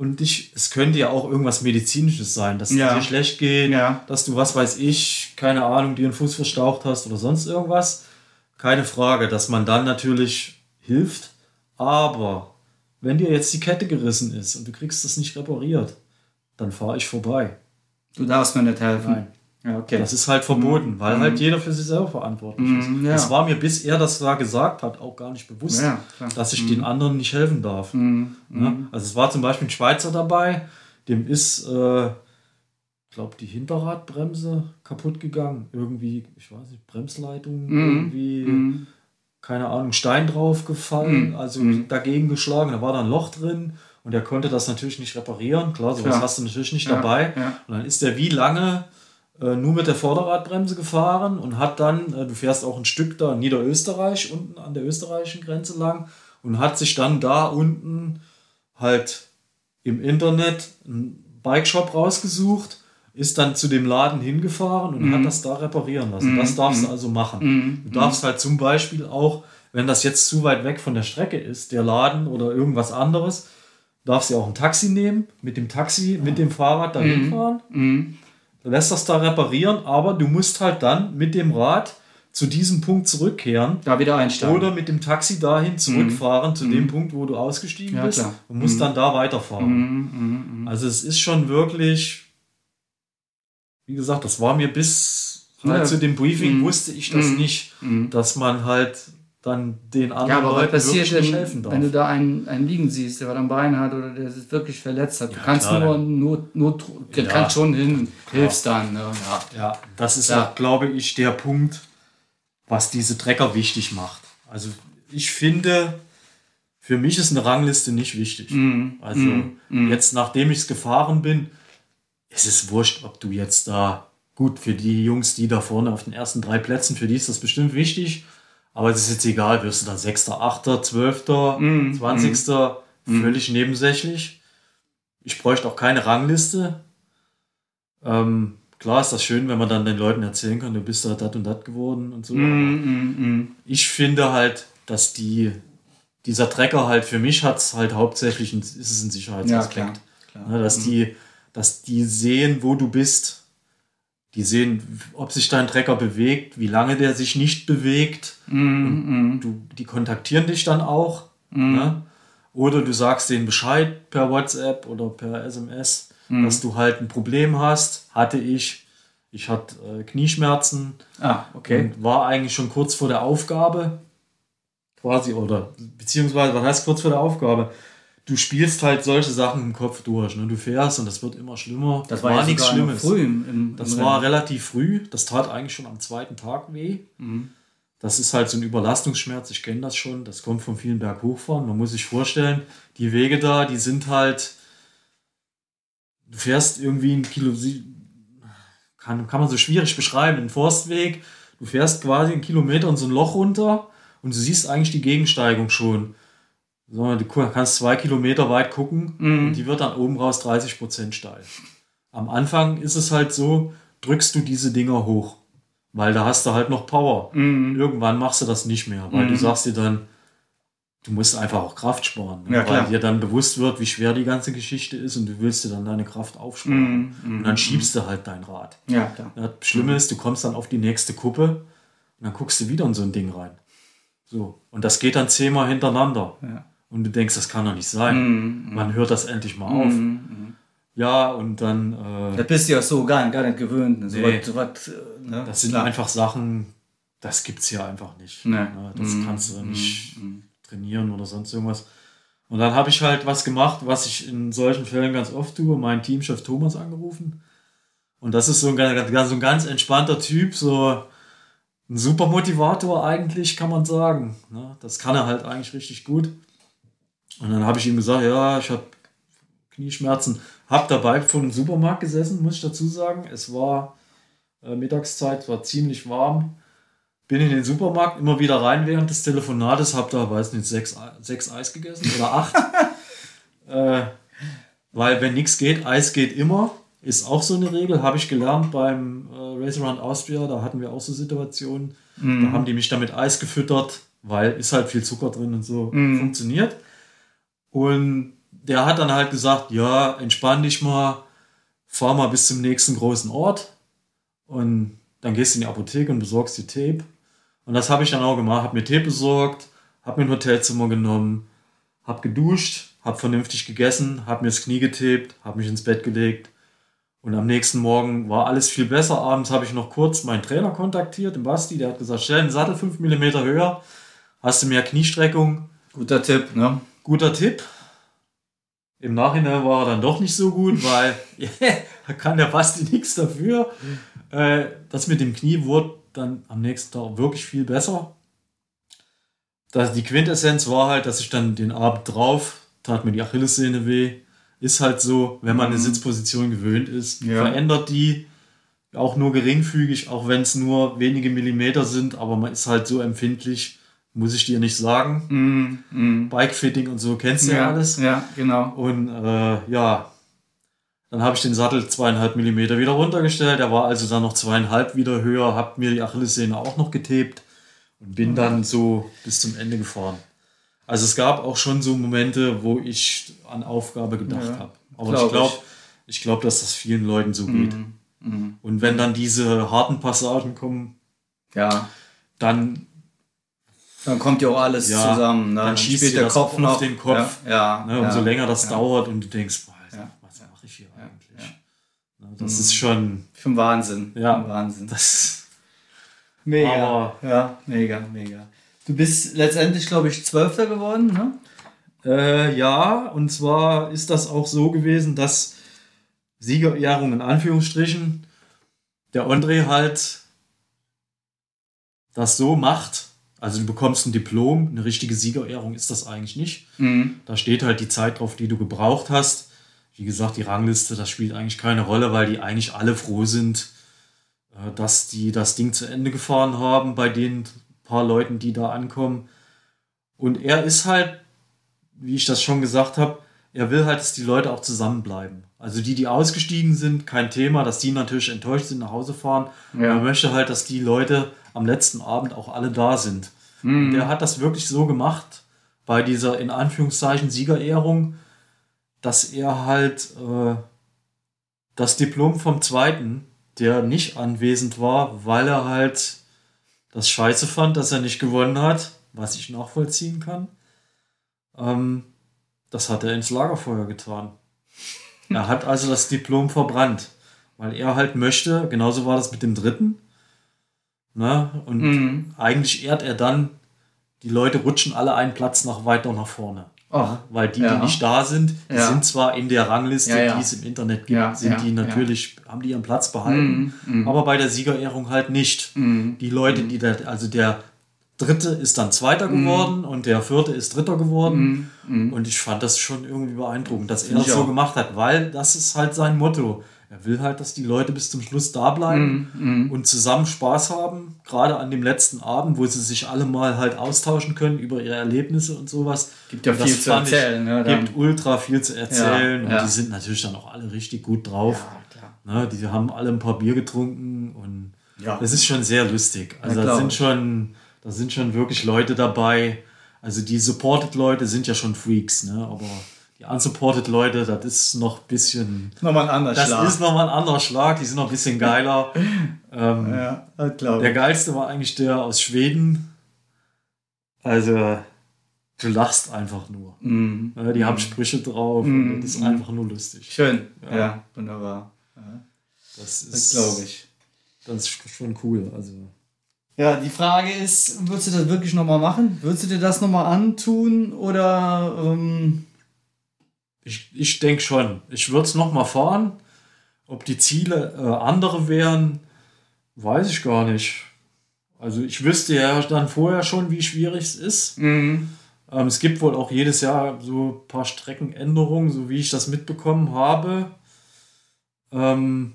und dich, es könnte ja auch irgendwas Medizinisches sein, dass ja. es dir schlecht geht, ja. dass du, was weiß ich, keine Ahnung, dir einen Fuß verstaucht hast oder sonst irgendwas. Keine Frage, dass man dann natürlich hilft. Aber wenn dir jetzt die Kette gerissen ist und du kriegst das nicht repariert, dann fahre ich vorbei. Du darfst mir nicht helfen. Nein. Ja, okay. Das ist halt verboten, weil mhm. halt jeder für sich selber verantwortlich mhm, ist. Ja. Das war mir, bis er das da gesagt hat, auch gar nicht bewusst, ja, dass ich mhm. den anderen nicht helfen darf. Mhm, mhm. Also es war zum Beispiel ein Schweizer dabei, dem ist, äh, ich glaube, die Hinterradbremse kaputt gegangen. Irgendwie, ich weiß nicht, Bremsleitung, mhm. irgendwie keine Ahnung, Stein drauf gefallen, mhm. also mhm. dagegen geschlagen, da war da ein Loch drin und er konnte das natürlich nicht reparieren. Klar, sowas ja. hast du natürlich nicht dabei. Und dann ist er wie lange nur mit der Vorderradbremse gefahren und hat dann, äh, du fährst auch ein Stück da in Niederösterreich, unten an der österreichischen Grenze lang und hat sich dann da unten halt im Internet einen Bikeshop rausgesucht ist dann zu dem Laden hingefahren und mhm. hat das da reparieren lassen. Mhm. Das darfst du mhm. also machen. Mhm. Du darfst halt zum Beispiel auch, wenn das jetzt zu weit weg von der Strecke ist, der Laden oder irgendwas anderes, darfst du auch ein Taxi nehmen, mit dem Taxi, mit dem Fahrrad dahin mhm. fahren. Mhm. Du lässt das da reparieren, aber du musst halt dann mit dem Rad zu diesem Punkt zurückkehren. Da wieder einsteigen. Oder mit dem Taxi dahin zurückfahren, mhm. zu dem Punkt, wo du ausgestiegen ja, bist. Klar. Und musst mhm. dann da weiterfahren. Mhm. Also es ist schon wirklich wie gesagt, das war mir bis halt ja. zu dem Briefing mhm. wusste ich das mhm. nicht, mhm. dass man halt dann den anderen ja, aber Leuten was passiert denn, helfen darf. Wenn du da einen, einen liegen siehst, der was am Bein hat oder der sich wirklich verletzt hat, ja, du kannst klar, nur, nur, nur du ja. kannst schon hin, klar. hilfst dann. Ne? Ja. ja, das ist ja. auch, glaube ich, der Punkt, was diese Trecker wichtig macht. Also ich finde, für mich ist eine Rangliste nicht wichtig. Mhm. Also mhm. jetzt, nachdem ich es gefahren bin, es ist wurscht, ob du jetzt da, gut, für die Jungs, die da vorne auf den ersten drei Plätzen, für die ist das bestimmt wichtig, aber es ist jetzt egal, wirst du da Sechster, Achter, Zwölfter, mm, Zwanzigster, mm. völlig nebensächlich. Ich bräuchte auch keine Rangliste. Ähm, klar ist das schön, wenn man dann den Leuten erzählen kann, du bist da dat und dat geworden und so. Mm, ich finde halt, dass die, dieser Trecker halt für mich hat es halt hauptsächlich, ein, ist es ein Sicherheitsaspekt. Ja, klar, klar. Ja, dass die dass die sehen, wo du bist. Die sehen, ob sich dein Trecker bewegt, wie lange der sich nicht bewegt. Mm, Du, die kontaktieren dich dann auch. Mm. Ne? Oder du sagst denen Bescheid per WhatsApp oder per SMS, mm. dass du halt ein Problem hast. Hatte ich. Ich hatte äh, Knieschmerzen. Ah, okay. Und war eigentlich schon kurz vor der Aufgabe. Quasi, oder beziehungsweise, was heißt kurz vor der Aufgabe? Du spielst halt solche Sachen im Kopf durch. Ne? Du fährst und das wird immer schlimmer. Das war, ja nichts Schlimmes. Früh im, im, das im war relativ früh. Das tat eigentlich schon am zweiten Tag weh. Mhm. Das ist halt so ein Überlastungsschmerz. Ich kenne das schon. Das kommt von vielen Berghochfahren. Man muss sich vorstellen, die Wege da, die sind halt. Du fährst irgendwie ein Kilo, kann, kann man so schwierig beschreiben, ein Forstweg. Du fährst quasi einen Kilometer in so ein Loch runter und du siehst eigentlich die Gegensteigung schon. So, du kannst zwei Kilometer weit gucken mhm. und die wird dann oben raus 30 Prozent steil. Am Anfang ist es halt so, drückst du diese Dinger hoch, weil da hast du halt noch Power. Mhm. Irgendwann machst du das nicht mehr, weil mhm. du sagst dir dann, du musst einfach auch Kraft sparen, ne? ja, weil dir dann bewusst wird, wie schwer die ganze Geschichte ist und du willst dir dann deine Kraft aufsparen. Mm, und dann schiebst mm. du halt dein Rad. Ja, klar. Das Schlimme ist, du kommst dann auf die nächste Kuppe und dann guckst du wieder in so ein Ding rein. So. Und das geht dann zehnmal hintereinander. Ja. Und du denkst, das kann doch nicht sein. Man hört das endlich mal auf. Ja, und dann. Äh, das bist du ja so gar, gar nicht gewöhnt. Ne? So nee, was, was, äh, ne? Das sind Klar. einfach Sachen, das gibt es hier einfach nicht. Nee. Ne? Das kannst du nicht trainieren oder sonst irgendwas. Und dann habe ich halt was gemacht, was ich in solchen Fällen ganz oft tue, meinen Teamchef Thomas angerufen. Und das ist so ein, ganz, so ein ganz entspannter Typ, so ein super Motivator eigentlich, kann man sagen. Ne? Das kann er halt eigentlich richtig gut. Und dann habe ich ihm gesagt, ja, ich habe Knieschmerzen. Hab dabei vor dem Supermarkt gesessen, muss ich dazu sagen. Es war äh, Mittagszeit, war ziemlich warm bin in den Supermarkt immer wieder rein während des Telefonates, habe da, weiß nicht, sechs, sechs Eis gegessen oder acht. äh, weil wenn nichts geht, Eis geht immer. Ist auch so eine Regel, habe ich gelernt beim äh, Race Around Austria. Da hatten wir auch so Situationen. Mm. Da haben die mich damit Eis gefüttert, weil ist halt viel Zucker drin und so. Mm. Funktioniert. Und der hat dann halt gesagt, ja, entspann dich mal, fahr mal bis zum nächsten großen Ort. Und dann gehst du in die Apotheke und besorgst die Tape. Und das habe ich dann auch gemacht, habe mir Tee besorgt, habe mir ein Hotelzimmer genommen, habe geduscht, habe vernünftig gegessen, habe mir das Knie getaped, habe mich ins Bett gelegt. Und am nächsten Morgen war alles viel besser. Abends habe ich noch kurz meinen Trainer kontaktiert, den Basti, der hat gesagt, stell den Sattel 5 mm höher, hast du mehr Kniestreckung. Guter Tipp, ne? Guter Tipp. Im Nachhinein war er dann doch nicht so gut, weil da kann der Basti nichts dafür. Äh, das mit dem Knie wurde dann am nächsten Tag wirklich viel besser. Das, die Quintessenz war halt, dass ich dann den Abend drauf, tat mir die Achillessehne weh. Ist halt so, wenn man eine mhm. Sitzposition gewöhnt ist, ja. verändert die auch nur geringfügig, auch wenn es nur wenige Millimeter sind, aber man ist halt so empfindlich, muss ich dir nicht sagen. Mm, mm. Bikefitting und so kennst du ja, ja alles. Ja, genau. Und äh, ja, dann habe ich den Sattel zweieinhalb Millimeter wieder runtergestellt. Er war also dann noch zweieinhalb wieder höher, habe mir die Achillessehne auch noch getebt und bin dann so bis zum Ende gefahren. Also es gab auch schon so Momente, wo ich an Aufgabe gedacht ja, habe. Aber glaub ich glaube, ich glaube, dass das vielen Leuten so geht. Mhm. Mhm. Und wenn dann diese harten Passagen kommen, ja, dann dann kommt ja auch alles ja, zusammen. Ne? Dann, dann schießt der Kopf noch auf den Kopf. Ja, ja ne? Umso länger das dauert und du denkst, boah, das ist schon. Schon Wahnsinn. Ja. Wahnsinn. Das mega. Aber, ja, mega, mega. Du bist letztendlich, glaube ich, Zwölfter geworden, ne? Äh, ja, und zwar ist das auch so gewesen, dass Siegerehrung in Anführungsstrichen der André halt das so macht. Also du bekommst ein Diplom, eine richtige Siegerehrung ist das eigentlich nicht. Mhm. Da steht halt die Zeit drauf, die du gebraucht hast wie gesagt, die Rangliste, das spielt eigentlich keine Rolle, weil die eigentlich alle froh sind, äh, dass die das Ding zu Ende gefahren haben bei den paar Leuten, die da ankommen. Und er ist halt, wie ich das schon gesagt habe, er will halt, dass die Leute auch zusammenbleiben. Also die, die ausgestiegen sind, kein Thema, dass die natürlich enttäuscht sind, nach Hause fahren. Ja. Er möchte halt, dass die Leute am letzten Abend auch alle da sind. Mhm. Und er hat das wirklich so gemacht bei dieser in Anführungszeichen Siegerehrung dass er halt äh, das Diplom vom zweiten, der nicht anwesend war, weil er halt das scheiße fand, dass er nicht gewonnen hat, was ich nachvollziehen kann, ähm, das hat er ins Lagerfeuer getan. er hat also das Diplom verbrannt. weil er halt möchte, genauso war das mit dem dritten. Ne? Und Mhm. eigentlich ehrt er dann, die Leute rutschen alle einen Platz nach weiter nach vorne. Ach, Weil die, ja. die nicht da sind, die Ja. sind zwar in der Rangliste, Ja, die es im Internet gibt, sind die natürlich, haben die ihren Platz behalten, Mhm, mhm. aber bei der Siegerehrung halt nicht. Mhm. Die Leute, die da, also der dritte ist dann Zweiter geworden und der vierte ist Dritter geworden. Mhm. Mhm. Und ich fand das schon irgendwie beeindruckend, dass er Finde das so gemacht hat, weil das ist halt sein Motto. Er will halt, dass die Leute bis zum Schluss da bleiben Mhm. und zusammen Spaß haben. Gerade an dem letzten Abend, wo sie sich alle mal halt austauschen können über ihre Erlebnisse und sowas. Gibt ja viel zu fand ich- erzählen. Ne. Gibt ultra viel zu erzählen. Ja, ja. Und die sind natürlich dann auch alle richtig gut drauf. ja. Ne, die haben alle ein paar Bier getrunken und Ja. das ist schon sehr lustig. Also Ja, da sind schon, da sind schon wirklich Leute dabei. Also die supported Leute sind ja schon Freaks, ne? Aber die unsupported Leute, das ist noch ein bisschen. Nochmal ein anderer Das Schlag. ist nochmal ein anderer Schlag, die sind noch ein bisschen geiler. ähm, ja, das glaube der ich. geilste war eigentlich der aus Schweden. Also, du lachst einfach nur. Mhm. Ne, Die haben Sprüche drauf Mhm. und das ist einfach nur lustig. Schön. Ja, Ja. wunderbar. Ja, Das das ist, glaube ich. Das ist schon cool. Also, Ja, die Frage ist, würdest du das wirklich nochmal machen? Würdest du dir das nochmal antun oder ähm, Ich, ich denke schon. Ich würde es nochmal fahren. Ob die Ziele äh, andere wären, weiß ich gar nicht. Also ich wüsste ja dann vorher schon, wie schwierig es ist. mhm. Ähm, es gibt wohl auch jedes Jahr so ein paar Streckenänderungen, so wie ich das mitbekommen habe. Ähm,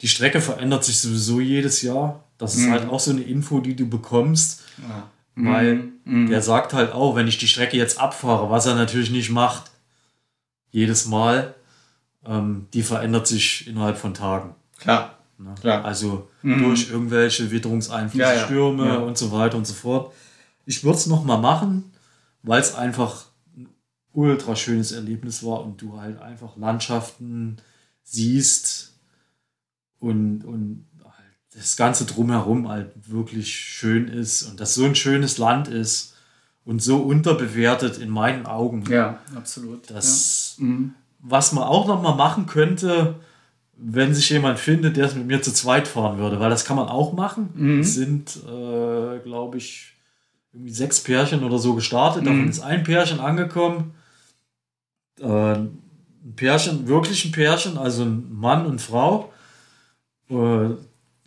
die Strecke verändert sich sowieso jedes Jahr. Das ist Mhm. halt auch so eine Info, die du bekommst. ja. Weil Mhm. Der sagt halt auch, wenn ich die Strecke jetzt abfahre, was er natürlich nicht macht, jedes Mal, ähm, die verändert sich innerhalb von Tagen. klar. Ne? Klar. Also Mhm. durch irgendwelche Witterungseinflüsse, Ja, ja. Stürme Ja. und so weiter und so fort. Ich würde es nochmal machen, weil es einfach ein ultra schönes Erlebnis war und du halt einfach Landschaften siehst und, und halt das Ganze drumherum halt wirklich schön ist und das so ein schönes Land ist und so unterbewertet in meinen Augen. Ja, absolut. Das, ja. mhm. was man auch noch mal machen könnte, wenn sich jemand findet, der es mit mir zu zweit fahren würde, weil das kann man auch machen. Mhm. Es sind, äh, glaube ich, irgendwie sechs Pärchen oder so gestartet. Davon Mhm. ist ein Pärchen angekommen. Äh, ein Pärchen, wirklich ein Pärchen, also ein Mann und Frau äh,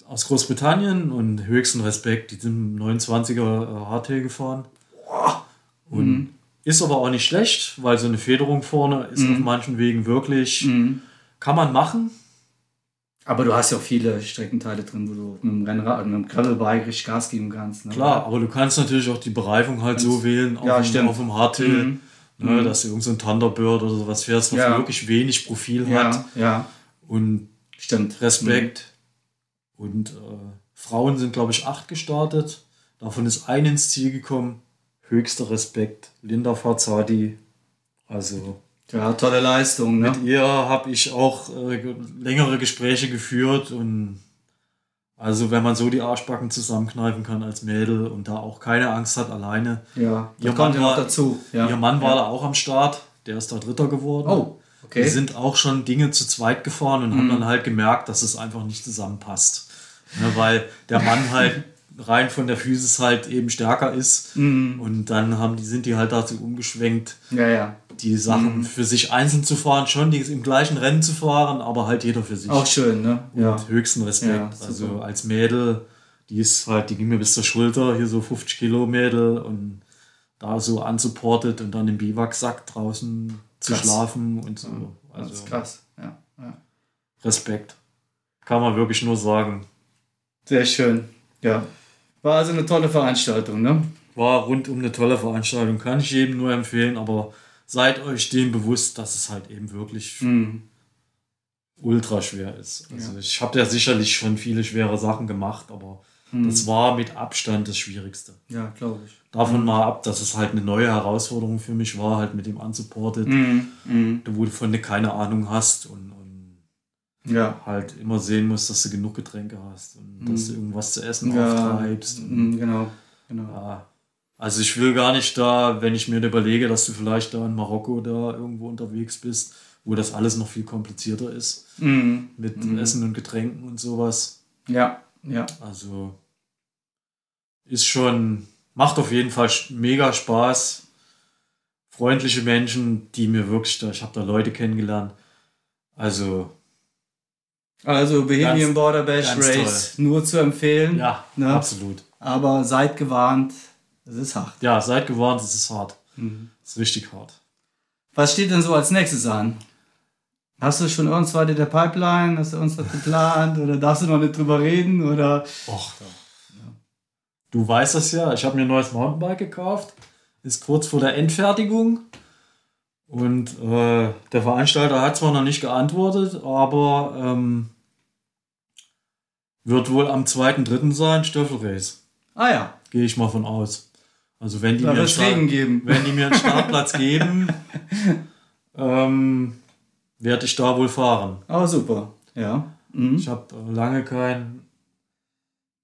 aus Großbritannien und höchsten Respekt, die sind 29er HT gefahren. Und Mhm. ist aber auch nicht schlecht, weil so eine Federung vorne ist Mhm. auf manchen Wegen wirklich, Mhm. kann man machen. Aber du hast ja auch viele Streckenteile drin, wo du mit dem Rennrad, mit dem Gravelbike richtig Gas geben kannst. Ne? Klar, aber du kannst natürlich auch die Bereifung halt so wählen auf, Ja, dem, auf dem Hardtail, Mhm. ne, Mhm. dass du irgend so Thunderbird oder sowas fährst, was Ja. wirklich wenig Profil Ja, hat ja, und stimmt. Respekt. Und äh, Frauen sind, glaube ich, acht gestartet. Davon ist eine ins Ziel gekommen. Höchster Respekt. Linda Farzadi. Also Ja, tolle Leistung. Ne? Mit ihr habe ich auch äh, ge- längere Gespräche geführt und also wenn man so die Arschbacken zusammenkneifen kann als Mädel und da auch keine Angst hat alleine. Ja, Ihr ja Mann noch war- dazu. Ja. Ihr Mann war ja. da auch am Start, der ist da Dritter geworden. Oh, okay. Die sind auch schon Dinge zu zweit gefahren und haben Mhm. dann halt gemerkt, dass es einfach nicht zusammenpasst. Ne, weil der Mann halt rein von der Physis halt eben stärker ist Mhm. und dann haben die, sind die halt dazu umgeschwenkt, Ja, ja. die Sachen Mhm. für sich einzeln zu fahren, schon die im gleichen Rennen zu fahren, aber halt jeder für sich. Auch schön, ne? Ja. Und höchsten Respekt. Ja, also als Mädel, die ist halt, die ging mir bis zur Schulter, hier so 50 Kilo Mädel und da so unsupported und dann im Biwaksack draußen zu Krass. schlafen und so. Das Also ist krass. Ja, ja. Respekt. Kann man wirklich nur sagen. Sehr schön. Ja. War also eine tolle Veranstaltung, ne? War rundum eine tolle Veranstaltung, kann ich jedem nur empfehlen, aber seid euch dem bewusst, dass es halt eben wirklich Mhm. ultra schwer ist. Also Ja. ich habe ja sicherlich schon viele schwere Sachen gemacht, aber Mhm. das war mit Abstand das Schwierigste. Ja, glaube ich. Davon mal ab, dass es halt eine neue Herausforderung für mich war, halt mit dem Unsupported, Mhm. Mhm. wo du von dir keine Ahnung hast und Ja. halt immer sehen musst, dass du genug Getränke hast und dass du irgendwas zu essen ja. auftreibst. Mhm, genau. genau. ja. Also ich will gar nicht da, wenn ich mir überlege, dass du vielleicht da in Marokko da irgendwo unterwegs bist, wo das alles noch viel komplizierter ist. Mhm. Mit Essen und Getränken und sowas. Ja, ja. Also ist schon, macht auf jeden Fall mega Spaß. Freundliche Menschen, die mir wirklich da, ich habe da Leute kennengelernt. Also, Also Bohemian Ganz- Border Bash Race nur zu empfehlen. ja, Ne? absolut. Aber seid gewarnt, es ist hart. Ja, seid gewarnt, es ist hart. Es ist richtig hart. Was steht denn so als nächstes an? Hast du schon irgendwas in der Pipeline? Hast du irgendwas geplant? Oder darfst du noch nicht drüber reden? Oder Och, Du weißt das ja, ich habe mir ein neues Mountainbike gekauft. Ist kurz vor der Endfertigung. Und äh, der Veranstalter hat zwar noch nicht geantwortet, aber ähm, wird wohl am 2.3. sein, Stöffelrace. Ah ja, Gehe ich mal von aus. Also wenn die, da mir, einen Start, geben. wenn die mir einen Startplatz geben, ähm, werde ich da wohl fahren. Aber super, ja. Mhm. Ich habe lange kein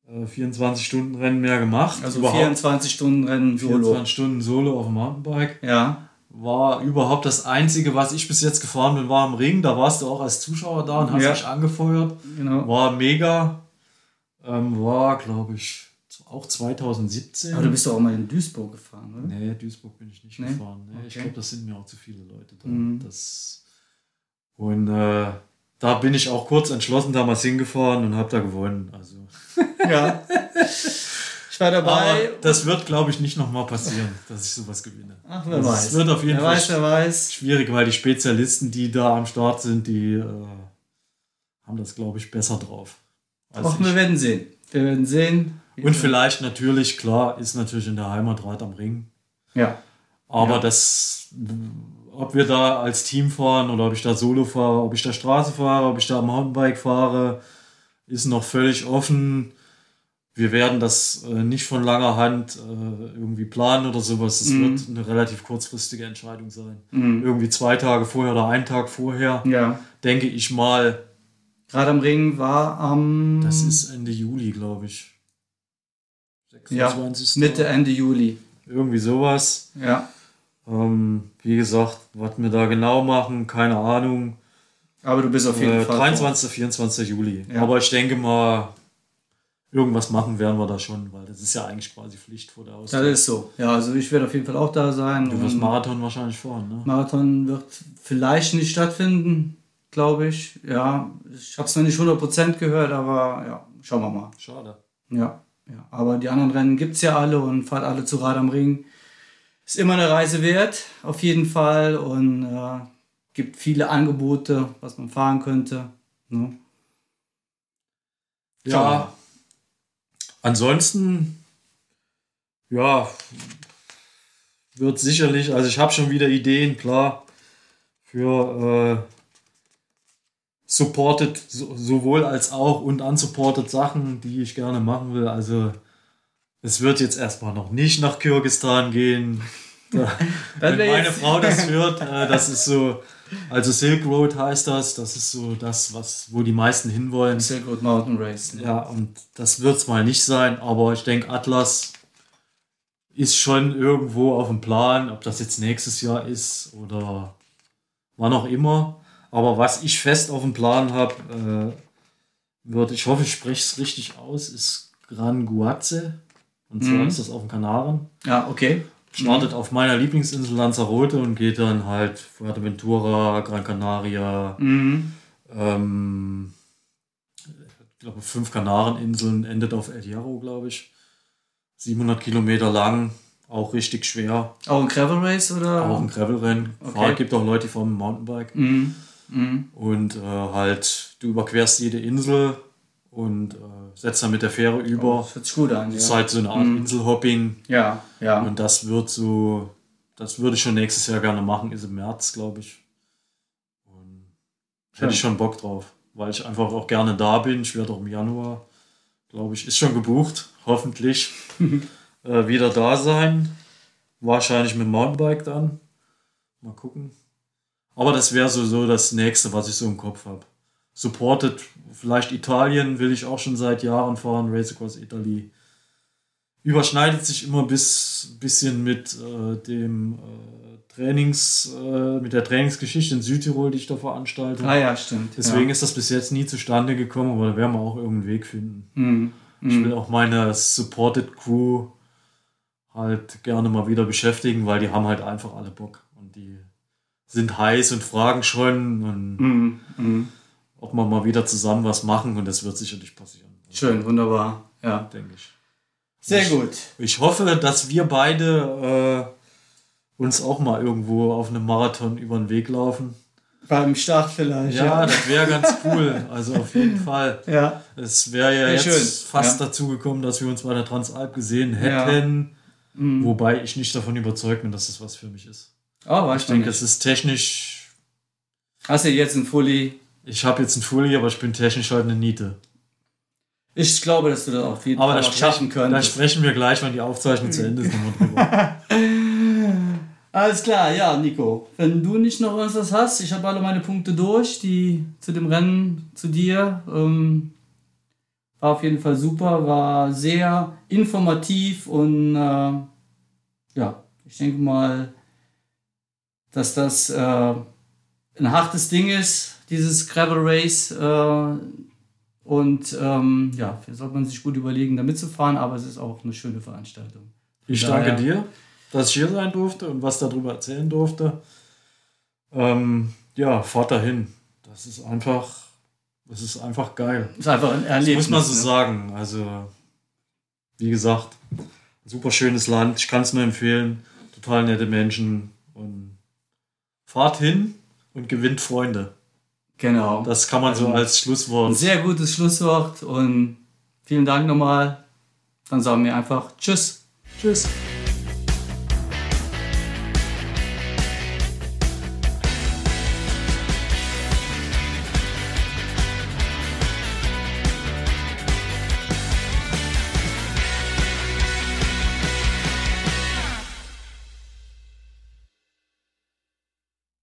äh, 24-Stunden-Rennen mehr gemacht. Also Überhaupt 24 Stunden Rennen Solo. 24 Stunden Solo auf dem Mountainbike. Ja, War überhaupt das Einzige, was ich bis jetzt gefahren bin, war am Ring. Da warst du auch als Zuschauer da und hast Ja. mich angefeuert. genau. War mega. Ähm, war, glaube ich, auch 2017. Aber du bist doch auch mal in Duisburg gefahren, oder? Nee, Duisburg bin ich nicht Nee? gefahren. Nee, Ich Okay. glaube, das sind mir auch zu viele Leute da. Mhm. Das und äh, da bin ich auch kurz entschlossen damals hingefahren und habe da gewonnen. Also, Ja. Ich war dabei. aber das wird, glaube ich, nicht nochmal passieren, dass ich sowas gewinne. Ach, wer Also, weiß. Es wird auf jeden wer Fall weiß, wer weiß. schwierig, weil die Spezialisten, die da am Start sind, die äh, haben das, glaube ich, besser drauf. Ach, ich. wir werden sehen. Wir werden sehen. Und vielleicht natürlich, klar, ist natürlich in der Heimat Rad am Ring. Ja. Aber Ja. das, ob wir da als Team fahren oder ob ich da Solo fahre, ob ich da Straße fahre, ob ich da am Mountainbike fahre, ist noch völlig offen. Wir werden das äh, nicht von langer Hand äh, irgendwie planen oder sowas. Es Mhm. wird eine relativ kurzfristige Entscheidung sein. Mhm. Irgendwie zwei Tage vorher oder einen Tag vorher, Ja. denke ich mal, Gerade am Ring war am das ist Ende Juli, glaube ich. ja, 26. Mitte, Ende Juli. Irgendwie sowas. Ja. Ähm, wie gesagt, was wir da genau machen, keine Ahnung. Aber du bist auf jeden Äh, Fall. 23. 24. Juli. Ja. Aber ich denke mal, irgendwas machen werden wir da schon, weil das ist ja eigentlich quasi Pflicht vor der Das Ausgabe. ist so. Ja, also ich werde auf jeden Fall auch da sein. Du wirst Marathon wahrscheinlich fahren, ne? Marathon wird vielleicht nicht stattfinden, glaube ich. Ja, ich habe es noch nicht 100% gehört, aber ja, schauen wir mal. Schade. Ja, ja. aber die anderen Rennen gibt es ja alle und fahrt alle zu Rad am Ring. Ist immer eine Reise wert, auf jeden Fall. Und äh, gibt viele Angebote, was man fahren könnte. Ne? Ja. Ansonsten, ja, wird sicherlich, also ich habe schon wieder Ideen, klar, für äh, supported, so, sowohl als auch und unsupported Sachen, die ich gerne machen will. Also es wird jetzt erstmal noch nicht nach Kirgistan gehen. Da, wenn meine Frau das hört, äh, das ist so, also Silk Road heißt das, das ist so das, was, wo die meisten hinwollen. Silk Road Mountain Race. Ne? Ja, und das wird es mal nicht sein, aber ich denke, Atlas ist schon irgendwo auf dem Plan, ob das jetzt nächstes Jahr ist oder wann auch immer. Aber was ich fest auf dem Plan habe, äh, wird, ich hoffe, ich spreche es richtig aus, ist Gran Guace. Und zwar Mhm. ist das auf den Kanaren. Ja, okay. Startet auf meiner Lieblingsinsel Lanzarote und geht dann halt Fuerteventura, Gran Canaria, Mhm. ähm, ich glaube, fünf Kanareninseln, endet auf El Hierro, glaube ich. 700 Kilometer lang, auch richtig schwer. Auch ein Gravel Race oder? Auch ein Gravelrennen. Okay. Okay. gibt auch Leute, die fahren Mountainbike. Mhm. Mhm. Und äh, halt, du überquerst jede Insel und äh, setzt dann mit der Fähre über. Das hört sich gut an. Das ist Ja, halt so eine Art Mhm. Inselhopping. ja. ja. Und das wird so, das würde ich schon nächstes Jahr gerne machen, ist im März, glaube ich. Und Schön. hätte ich schon Bock drauf, weil ich einfach auch gerne da bin. Ich werde auch im Januar, glaube ich, ist schon gebucht, hoffentlich äh, wieder da sein. Wahrscheinlich mit dem Mountainbike dann. Mal gucken. Aber das wäre so, so das nächste, was ich so im Kopf habe. Supported, vielleicht Italien will ich auch schon seit Jahren fahren, Race Across Italy. überschneidet sich immer bis bisschen mit äh, dem äh, Trainings, äh, mit der Trainingsgeschichte in Südtirol, die ich da veranstalte. Ah ja, stimmt. Deswegen ja. ist das bis jetzt nie zustande gekommen, aber da werden wir auch irgendeinen Weg finden. Mhm. Ich will auch meine Supported Crew halt gerne mal wieder beschäftigen, weil die haben halt einfach alle Bock und die sind heiß und fragen schon und Mhm. Mhm. Ob wir mal wieder zusammen was machen und das wird sicherlich passieren. Schön, wunderbar. Ja. denke ich. Sehr gut. Ich hoffe, dass wir beide äh, uns auch mal irgendwo auf einem Marathon über den Weg laufen. Beim Start vielleicht. Ja, das wäre ganz cool. Also auf jeden Fall. Ja. Es wäre ja jetzt schön. fast Ja. dazu gekommen, dass wir uns bei der Transalp gesehen Ja. hätten. Mhm. Wobei ich nicht davon überzeugt bin, dass das was für mich ist. Oh, weiß Ich denke, es ist technisch. Hast du jetzt ein Fully? Ich habe jetzt einen Fully, aber ich bin technisch halt eine Niete. Ich glaube, dass du das auf jeden Aber Fall da noch schaffen sprechen, da sprechen wir gleich, wenn die Aufzeichnung zu Ende ist. Alles klar, ja, Nico. Wenn du nicht noch irgendwas hast, ich habe alle meine Punkte durch, die zu dem Rennen zu dir. Ähm, war auf jeden Fall super, war sehr informativ und äh, ja, ich denke mal, dass das äh, ein hartes Ding ist, dieses Gravel Race. Äh, und ähm, ja, sollte man sich gut überlegen, da mitzufahren, aber es ist auch eine schöne Veranstaltung. Ich Daher- danke dir, dass ich hier sein durfte und was darüber erzählen durfte. Ähm, ja, fahrt dahin. Das ist einfach, das ist einfach geil. Ist einfach ein Das Erlebnis. muss man so ne? sagen. Also, wie gesagt, super schönes Land. Ich kann es nur empfehlen. Total nette Menschen. Und fahrt hin und gewinnt Freunde. Genau. Das kann man so Also, als ein Schlusswort. sehr gutes Schlusswort und vielen Dank nochmal. Dann sagen wir einfach Tschüss. Tschüss.